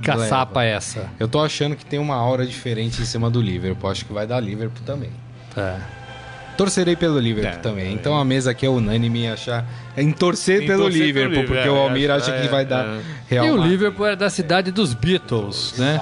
caçapa essa. Eu tô achando que tem uma aura diferente em cima do Liverpool. Acho que vai dar Liverpool também. É. Torcerei pelo Liverpool É, também. é. Então a mesa aqui é unânime em achar. Em torcer Em pelo torcer pelo Liverpool, Liverpool, porque é, o Almir acha que é, vai dar é. Real e o. Liverpool era da cidade dos Beatles, né?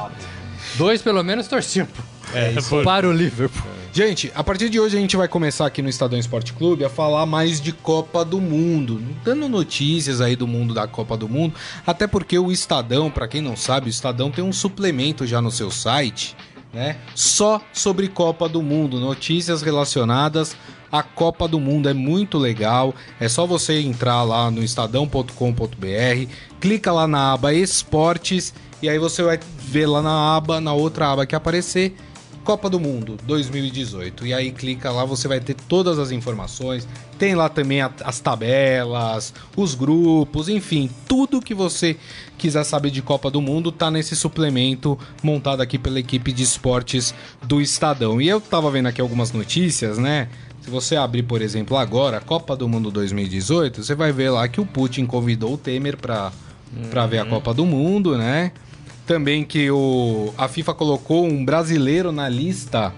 Dois pelo menos torciam É, para o Liverpool. Gente, a partir de hoje a gente vai começar aqui no Estadão Esporte Clube a falar mais de Copa do Mundo, dando notícias aí do mundo da Copa do Mundo, até porque o Estadão, pra quem não sabe, o Estadão tem um suplemento já no seu site, né? Só sobre Copa do Mundo, notícias relacionadas à Copa do Mundo, é muito legal. É só você entrar lá no estadão.com.br, clica lá na aba Esportes e aí você vai ver lá na aba, na outra aba que aparecer, Copa do Mundo 2018. E aí clica lá, você vai ter todas as informações. Tem lá também a- as tabelas, os grupos, enfim, tudo que você quiser saber de Copa do Mundo tá nesse suplemento montado aqui pela equipe de esportes do Estadão. E eu tava vendo aqui algumas notícias, né? Se você abrir, por exemplo, agora, Copa do Mundo 2018, você vai ver lá que o Putin convidou o Temer para para ver a Copa do Mundo, né? Também que o, a FIFA colocou um brasileiro na lista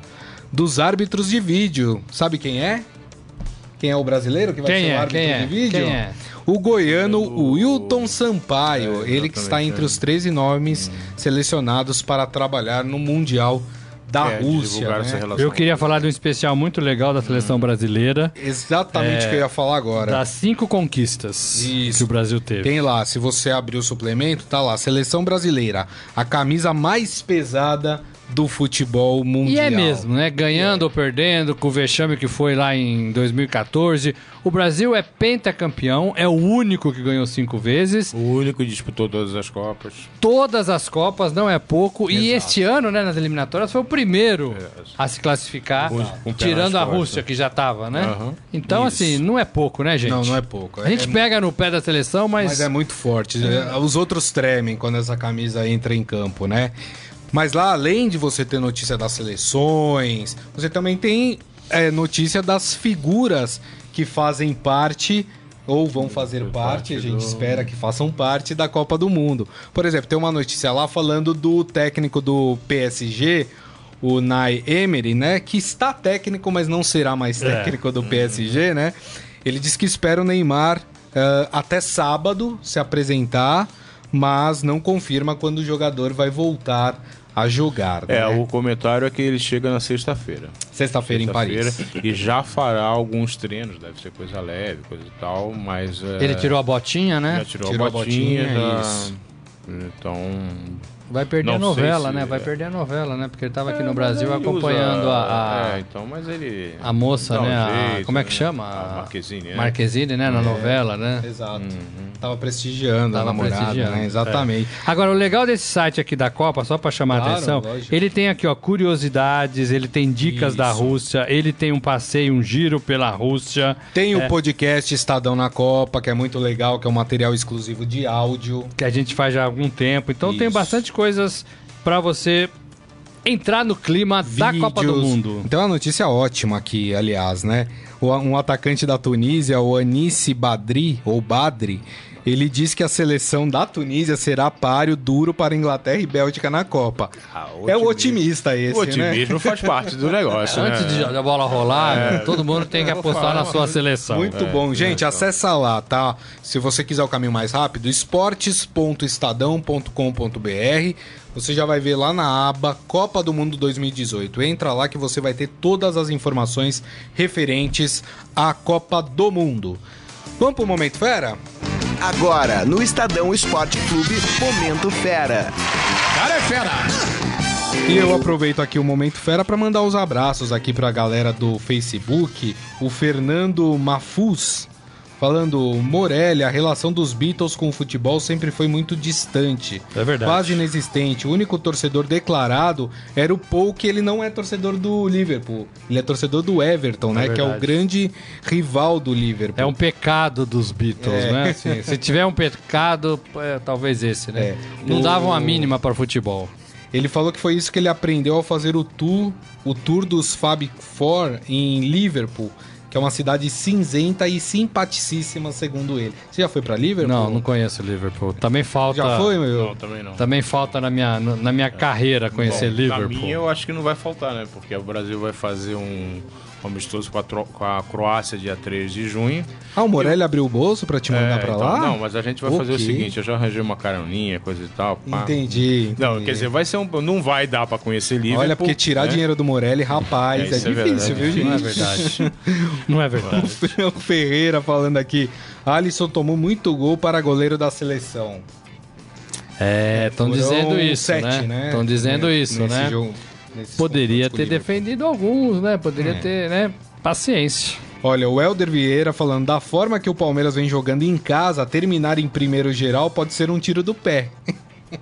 dos árbitros de vídeo. Sabe quem é? Quem é o brasileiro que vai Quem ser é? o árbitro Quem é? de vídeo? Quem é? O goiano O- Wilton Sampaio, É, ele que está entre é. os 13 nomes selecionados para trabalhar no Mundial da É, Rússia. né? Eu queria falar de um especial muito legal da seleção brasileira, Exatamente o que eu ia falar agora. das cinco conquistas Isso. que o Brasil teve. Tem lá, se você abrir o suplemento, tá lá, seleção brasileira, a camisa mais pesada do futebol mundial. E é mesmo, né? Ganhando ou perdendo, com o vexame que foi lá em 2014. O Brasil é pentacampeão, é o único que ganhou cinco vezes. O único que disputou todas as Copas. Todas as Copas, não é pouco. E Exato. este ano, né, nas eliminatórias, foi o primeiro a se classificar, pé tirando a. Rússia, que já tava, né? Aham. Então, Isso. assim, não é pouco, né, gente? Não, não é pouco. A gente é, pega no pé da seleção, mas. Mas é muito forte. Os outros tremem quando essa camisa entra em campo, né? Mas lá, além de você ter notícia das seleções, você também tem é, notícia das figuras que fazem parte ou vão fazer parte, a gente espera que façam parte da Copa do Mundo. Por exemplo, tem uma notícia lá falando do técnico do PSG, o Nai Emery, né? Que está técnico, mas não será mais É. técnico do PSG, né? Ele disse que espera o Neymar eh, até sábado se apresentar, mas não confirma quando o jogador vai voltar a jogar. É, né? o comentário é que ele chega na sexta-feira. Sexta-feira em Paris. E já fará alguns treinos, deve ser coisa leve, coisa e tal, mas. é, Ele tirou a botinha, né? Já tirou, Tirou a botinha, a botinha, já- isso. Então. Vai perder Não a novela, né? Vai é. perder a novela, né? Porque ele tava aqui É, no Brasil acompanhando usa- a, a, É, então, mas ele. a moça, um né? A- jeito, como é que né? chama? A Marquezine, né? Marquezine, né? Na novela, né? Exato. Tava prestigiando a Tava namorada, prestigiando, né? Exatamente. Agora, o legal desse site aqui da Copa, só pra chamar a Claro, atenção, lógico. ele tem aqui, ó, curiosidades, ele tem dicas da Isso. Rússia, ele tem um passeio, um giro pela Rússia, Tem o podcast Estadão na Copa, que é muito legal, que é um material exclusivo de áudio. que a gente faz já há algum tempo. Então tem Isso. bastante coisas pra você entrar no clima da Copa do vídeos. Mundo. Então é uma notícia ótima aqui, aliás, né? O- Um atacante da Tunísia, o Anissi Badri, ou Badri, ele disse que a seleção da Tunísia será páreo duro para Inglaterra e Bélgica na Copa. Ah, é o otimista. esse, O né? otimismo faz parte do negócio, né? Antes de da bola rolar, todo mundo tem que apostar na sua seleção. Muito É, bom. é, Gente, então. acessa lá, tá? Se você quiser o caminho mais rápido, esportes.estadão.com.br. Você já vai ver lá na aba Copa do Mundo 2018. Entra lá que você vai ter todas as informações referentes à Copa do Mundo. Vamos pro Momento Fera? Agora, no Estadão Esporte Clube, Momento Fera. E eu aproveito aqui o Momento Fera para mandar os abraços aqui pra galera do Facebook. O Fernando Mafuz falando, Morelli, a relação dos Beatles com o futebol sempre foi muito distante. É verdade. Quase inexistente. O único torcedor declarado era o Paul, que ele não é torcedor do Liverpool. Ele é torcedor do Everton, né? Que é o grande rival do Liverpool. É um pecado dos Beatles, É. né? Assim, se tiver um pecado, é, talvez esse, né? É. Não O- davam a mínima para futebol. Ele falou que foi isso que ele aprendeu ao fazer o tour, o tour dos Fab Four em Liverpool, que é uma cidade cinzenta e simpaticíssima, segundo ele. Você já foi pra Liverpool? Não, não conheço Liverpool. Também falta. Já foi, meu? Não, também não. Também falta na minha, na minha carreira conhecer Bom, Liverpool. Na minha, eu acho que não vai faltar, né? Porque o Brasil vai fazer um amistoso com a, Tro- com a Croácia dia 3 de junho. Ah, o Morelli abriu o bolso pra te mandar É, pra então, lá? Não, mas a gente vai fazer o seguinte: eu já arranjei uma caroninha, coisa e tal. pá. Entendi, Não, entendi. quer dizer, vai ser um. Não vai dar pra conhecer Liverpool. Olha, porque tirar né? dinheiro do Morelli, rapaz, É, é, é difícil, verdade. viu, Não é gente? verdade. Não é verdade. O Ferreira falando aqui. Alisson tomou muito gol para goleiro da seleção. É, estão dizendo isso, sete, né? Estão dizendo isso, Nesse né? jogo, Poderia ter defendido alguns, né? Poderia É. ter, né? Paciência. Olha, o Helder Vieira falando da forma que o Palmeiras vem jogando em casa, terminar em primeiro geral pode ser um tiro do pé.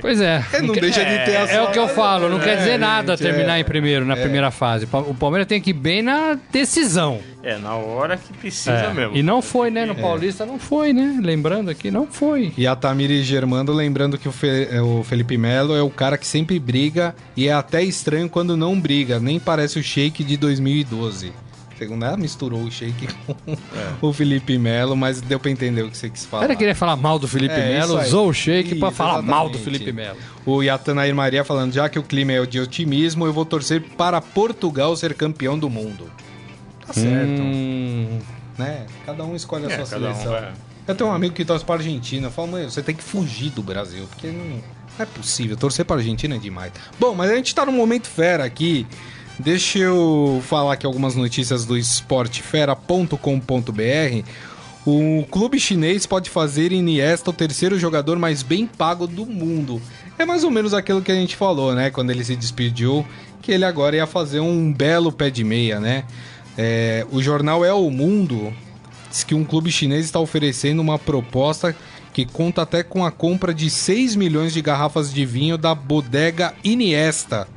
Pois é. É, não deixa de ter a É o que eu falo, não quer dizer É, nada gente, terminar é. em primeiro, na primeira fase. O Palmeiras tem que ir bem na decisão. É, na hora que precisa É. mesmo. E não foi, né? No Paulista não foi, né? Lembrando aqui, não foi. E a Tamiri Germando lembrando que o, Fe- é, o Felipe Melo é o cara que sempre briga e é até estranho quando não briga, nem parece o Shake de 2012. Segundo ela misturou o Sheik com o Felipe Melo, mas deu pra entender o que você quis falar. Ela queria falar mal do Felipe É, Melo, usou o shake pra Isso, falar mal do exatamente. Felipe Melo. O Yatanair Maria falando, já que o clima é de otimismo, eu vou torcer para Portugal ser campeão do mundo. Tá certo, Hum, né? Cada um escolhe a É, sua cada um seleção. vai- Eu tenho um amigo que torce para Argentina. Eu falo, mãe, você tem que fugir do Brasil, porque não, não é possível. Torcer para Argentina é demais. Bom, mas a gente tá num momento fera aqui. Deixa eu falar aqui algumas notícias do esportefera.com.br. O clube chinês pode fazer Iniesta o terceiro jogador mais bem pago do mundo. É mais ou menos aquilo que a gente falou, né? Quando ele se despediu, que ele agora ia fazer um belo pé de meia, né? É, o jornal É o Mundo diz que um clube chinês está oferecendo uma proposta que conta até com a compra de 6 milhões de garrafas de vinho da bodega Iniesta,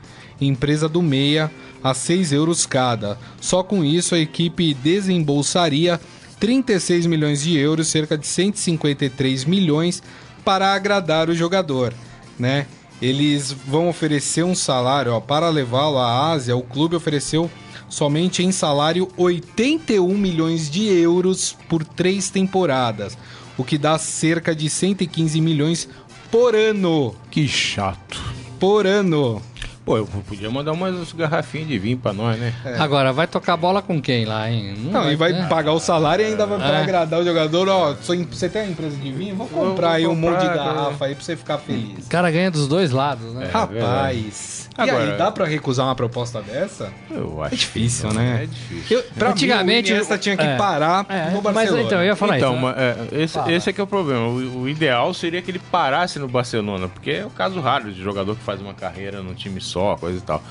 empresa do Meia, a 6 euros cada. Só com isso a equipe desembolsaria 36 milhões de euros, cerca de 153 milhões, para agradar o jogador, né? Eles vão oferecer um salário, ó, para levá-lo à Ásia, o clube ofereceu somente em salário 81 milhões de euros por três temporadas, o que dá cerca de 115 milhões por ano. Que chato. Por ano. Pô, eu podia mandar umas garrafinhas de vinho pra nós, né? Agora, vai tocar bola com quem lá, hein? Não, e vai né? pagar o salário e ainda vai pra É. agradar o jogador. Ó, você tem uma empresa de vinho? Vou Vou- comprar aí vou um monte de comprar, garrafa aí pra você ficar feliz. O cara ganha dos dois lados, né? Rapaz. E Agora- aí, dá pra recusar uma proposta dessa? Eu acho. É difícil, que não, né? É difícil. Eu, pra Antigamente, mim, o Iniesta tinha que é. parar É, no mas Barcelona. então, eu ia falar então, isso. mas, é, esse, esse é que é o problema. O, o ideal seria que ele parasse no Barcelona, porque é o caso raro de jogador que faz uma carreira num time só, coisa e tal.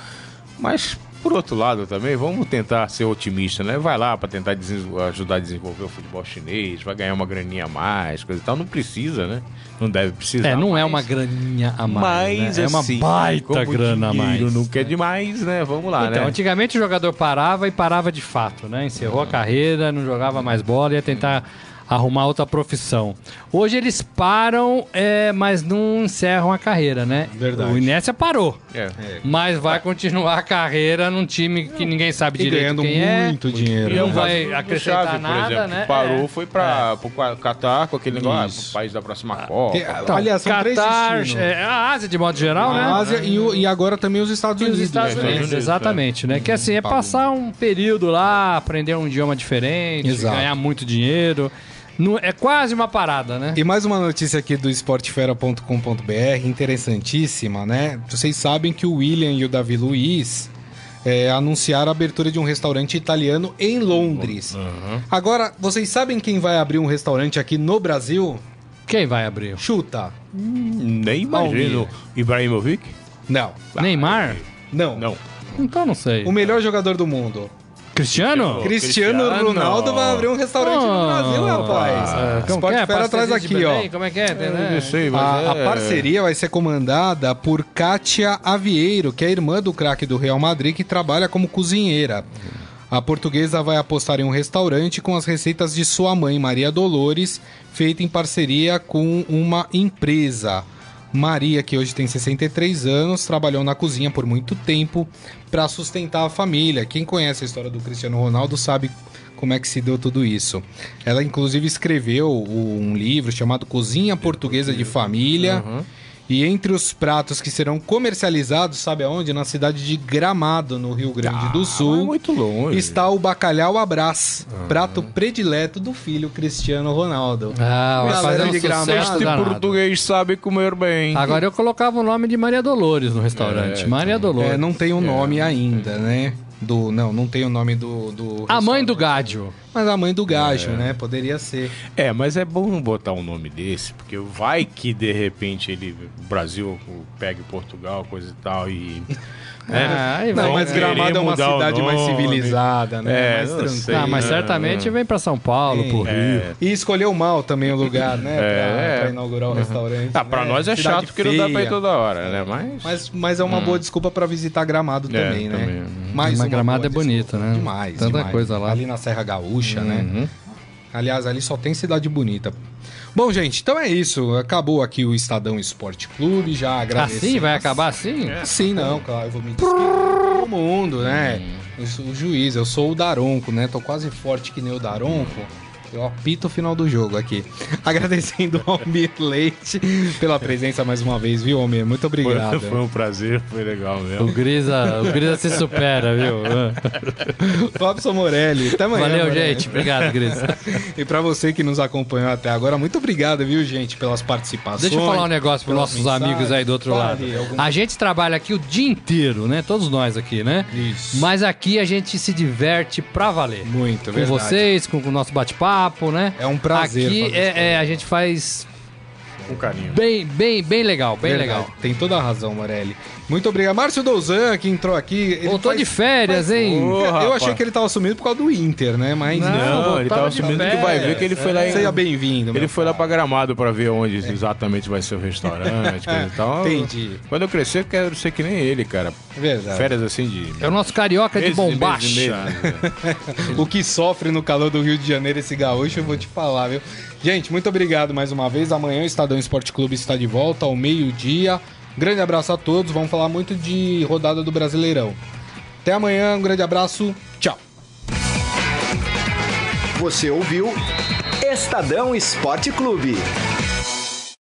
Mas, por outro lado também, vamos tentar ser otimista, né? Vai lá pra tentar ajudar a desenvolver o futebol chinês, vai ganhar uma graninha a mais, coisa e tal. Não precisa, né? Não deve precisar. É, não é mas- uma graninha a mais, Mas, né? É uma assim, baita grana a mais. Nunca é demais, né? Vamos lá, Então, né? antigamente o jogador parava e parava de fato, né? Encerrou a carreira, não jogava mais bola, ia tentar arrumar outra profissão. Hoje eles param, é, mas não encerram a carreira, né? Verdade. O Inécia parou, É. mas vai continuar a carreira num time que ninguém sabe E direito ganhando quem é. muito dinheiro. E é não um vai acrescentar nada, por exemplo, né? que parou, É. foi para o Catar com aquele negócio, Isso. ah, o país da próxima Copa. Tem- Então, aliás, são três é, a Ásia de modo geral, né? A Ásia e, o- e agora também os Estados E os Unidos. Estados né? Unidos, Estados Unidos, exatamente, né? Que assim, é passar um período lá, aprender um idioma diferente, Exato. ganhar muito dinheiro. Não- é quase uma parada, né? E mais uma notícia aqui do esportefera.com.br, interessantíssima, né? Vocês sabem que o William e o Davi Luiz é, anunciaram a abertura de um restaurante italiano em Londres. Agora, vocês sabem quem vai abrir um restaurante aqui no Brasil? Quem vai abrir? Chuta. Nem imagino. Ibrahimovic? Não. Neymar? Não. Não. Então não sei. O melhor jogador do mundo. Cristiano? Cristiano, Cristiano. Ronaldo vai abrir um restaurante no Ah, Brasil, rapaz. Como que é? Traz Pastelzinho de aqui, ó. Como é que é? Eu né? sei, mas A, a é- parceria vai ser comandada por Kátia Avieiro, que é irmã do craque do Real Madrid, que trabalha como cozinheira. A portuguesa vai apostar em um restaurante com as receitas de sua mãe, Maria Dolores, feita em parceria com uma empresa. Maria, que hoje tem 63 anos, trabalhou na cozinha por muito tempo para sustentar a família. Quem conhece a história do Cristiano Ronaldo sabe como é que se deu tudo isso. Ela, inclusive, escreveu um livro chamado Cozinha Portuguesa de Família. E entre os pratos que serão comercializados, sabe aonde? Na cidade de Gramado, no Rio Grande do Ah, Sul. mas é muito longe. Está o bacalhau Abrás, prato predileto do filho Cristiano Ronaldo. Ah, fazer um de Gramado. Este português sabe comer bem. Agora eu colocava o nome de Maria Dolores no restaurante. É, Maria Dolores. É, não tem o nome ainda, né? Do, não, não tem o nome do. do A mãe do. Gádio. Mas a mãe do gajo, né? Poderia ser. É, mas é bom não botar um nome desse, porque vai que de repente ele, o Brasil pegue Portugal, coisa e tal, e. Ah, aí Não, mas Gramado é uma cidade mais civilizada, né? É, mais não tranquila. sei. Ah, mas É, certamente vem pra São Paulo, Sim. pro Rio. É. E escolheu mal também o lugar, né? pra, É. pra inaugurar o restaurante. Ah, pra né? nós é Cidade chato porque não dá pra ir toda hora, né? Mas. Mas, mas é uma boa desculpa pra visitar Gramado É, também, né? também. Mais Mas uma Gramado é bonito, desculpa. né? Demais, Tanta demais. coisa lá. Ali na Serra Gaúcha, né? Uhum. Aliás, ali só tem cidade bonita. Bom, gente, então é isso. Acabou aqui o Estadão Esporte Clube. Já agradeço. Assim? Vai acabar assim? Sim, não, claro. Eu vou me despedir de todo mundo, né? Eu sou o juiz, eu sou o Daronco, né? Tô quase forte que nem o Daronco. Eu apito o final do jogo aqui. Agradecendo ao Almir Leite pela presença mais uma vez, viu, Almir? Muito obrigado. foi um prazer, foi legal O mesmo. Grisa, o Grisa se supera, viu? Fábio Morelli. Até amanhã. Valeu, Morelli. gente. Obrigado, Grisa. E pra você que nos acompanhou até agora, muito obrigado, viu, gente, pelas participações. Deixa eu falar um negócio para nossos mensagens. amigos aí do outro lado. Fale alguma- A gente trabalha aqui o dia inteiro, né? Todos nós aqui, né? Isso. Mas aqui a gente se diverte pra valer. Muito, com verdade. vocês, com o nosso bate-papo, né? É um prazer Aqui é, é, a gente faz Com carinho. bem, bem, bem legal, bem Verdade, legal. Tem toda a razão, Morelli. Muito obrigado. Márcio Douzan, que entrou aqui. ele Voltou faz- de férias, hein? Ô, Eu rapaz. achei que ele tava sumido por causa do Inter, né? Mas Não, Não, ele tava de assumindo que vai ver que ele foi lá em... Seja bem-vindo. Ele foi lá caro. pra Gramado pra ver onde exatamente vai ser o restaurante, coisa e tal. Entendi. Quando eu crescer, eu quero ser que nem ele, cara. Verdade. Férias assim de... É o nosso carioca de meses e bombacha. meses meses. O que sofre no calor do Rio de Janeiro esse gaúcho, eu vou te falar, viu? Gente, muito obrigado mais uma vez. Amanhã o Estadão Esporte Clube está de volta ao meio-dia. Grande abraço a todos. Vamos falar muito de rodada do Brasileirão. Até amanhã, um grande abraço. Tchau. Você ouviu Estadão Esporte Clube.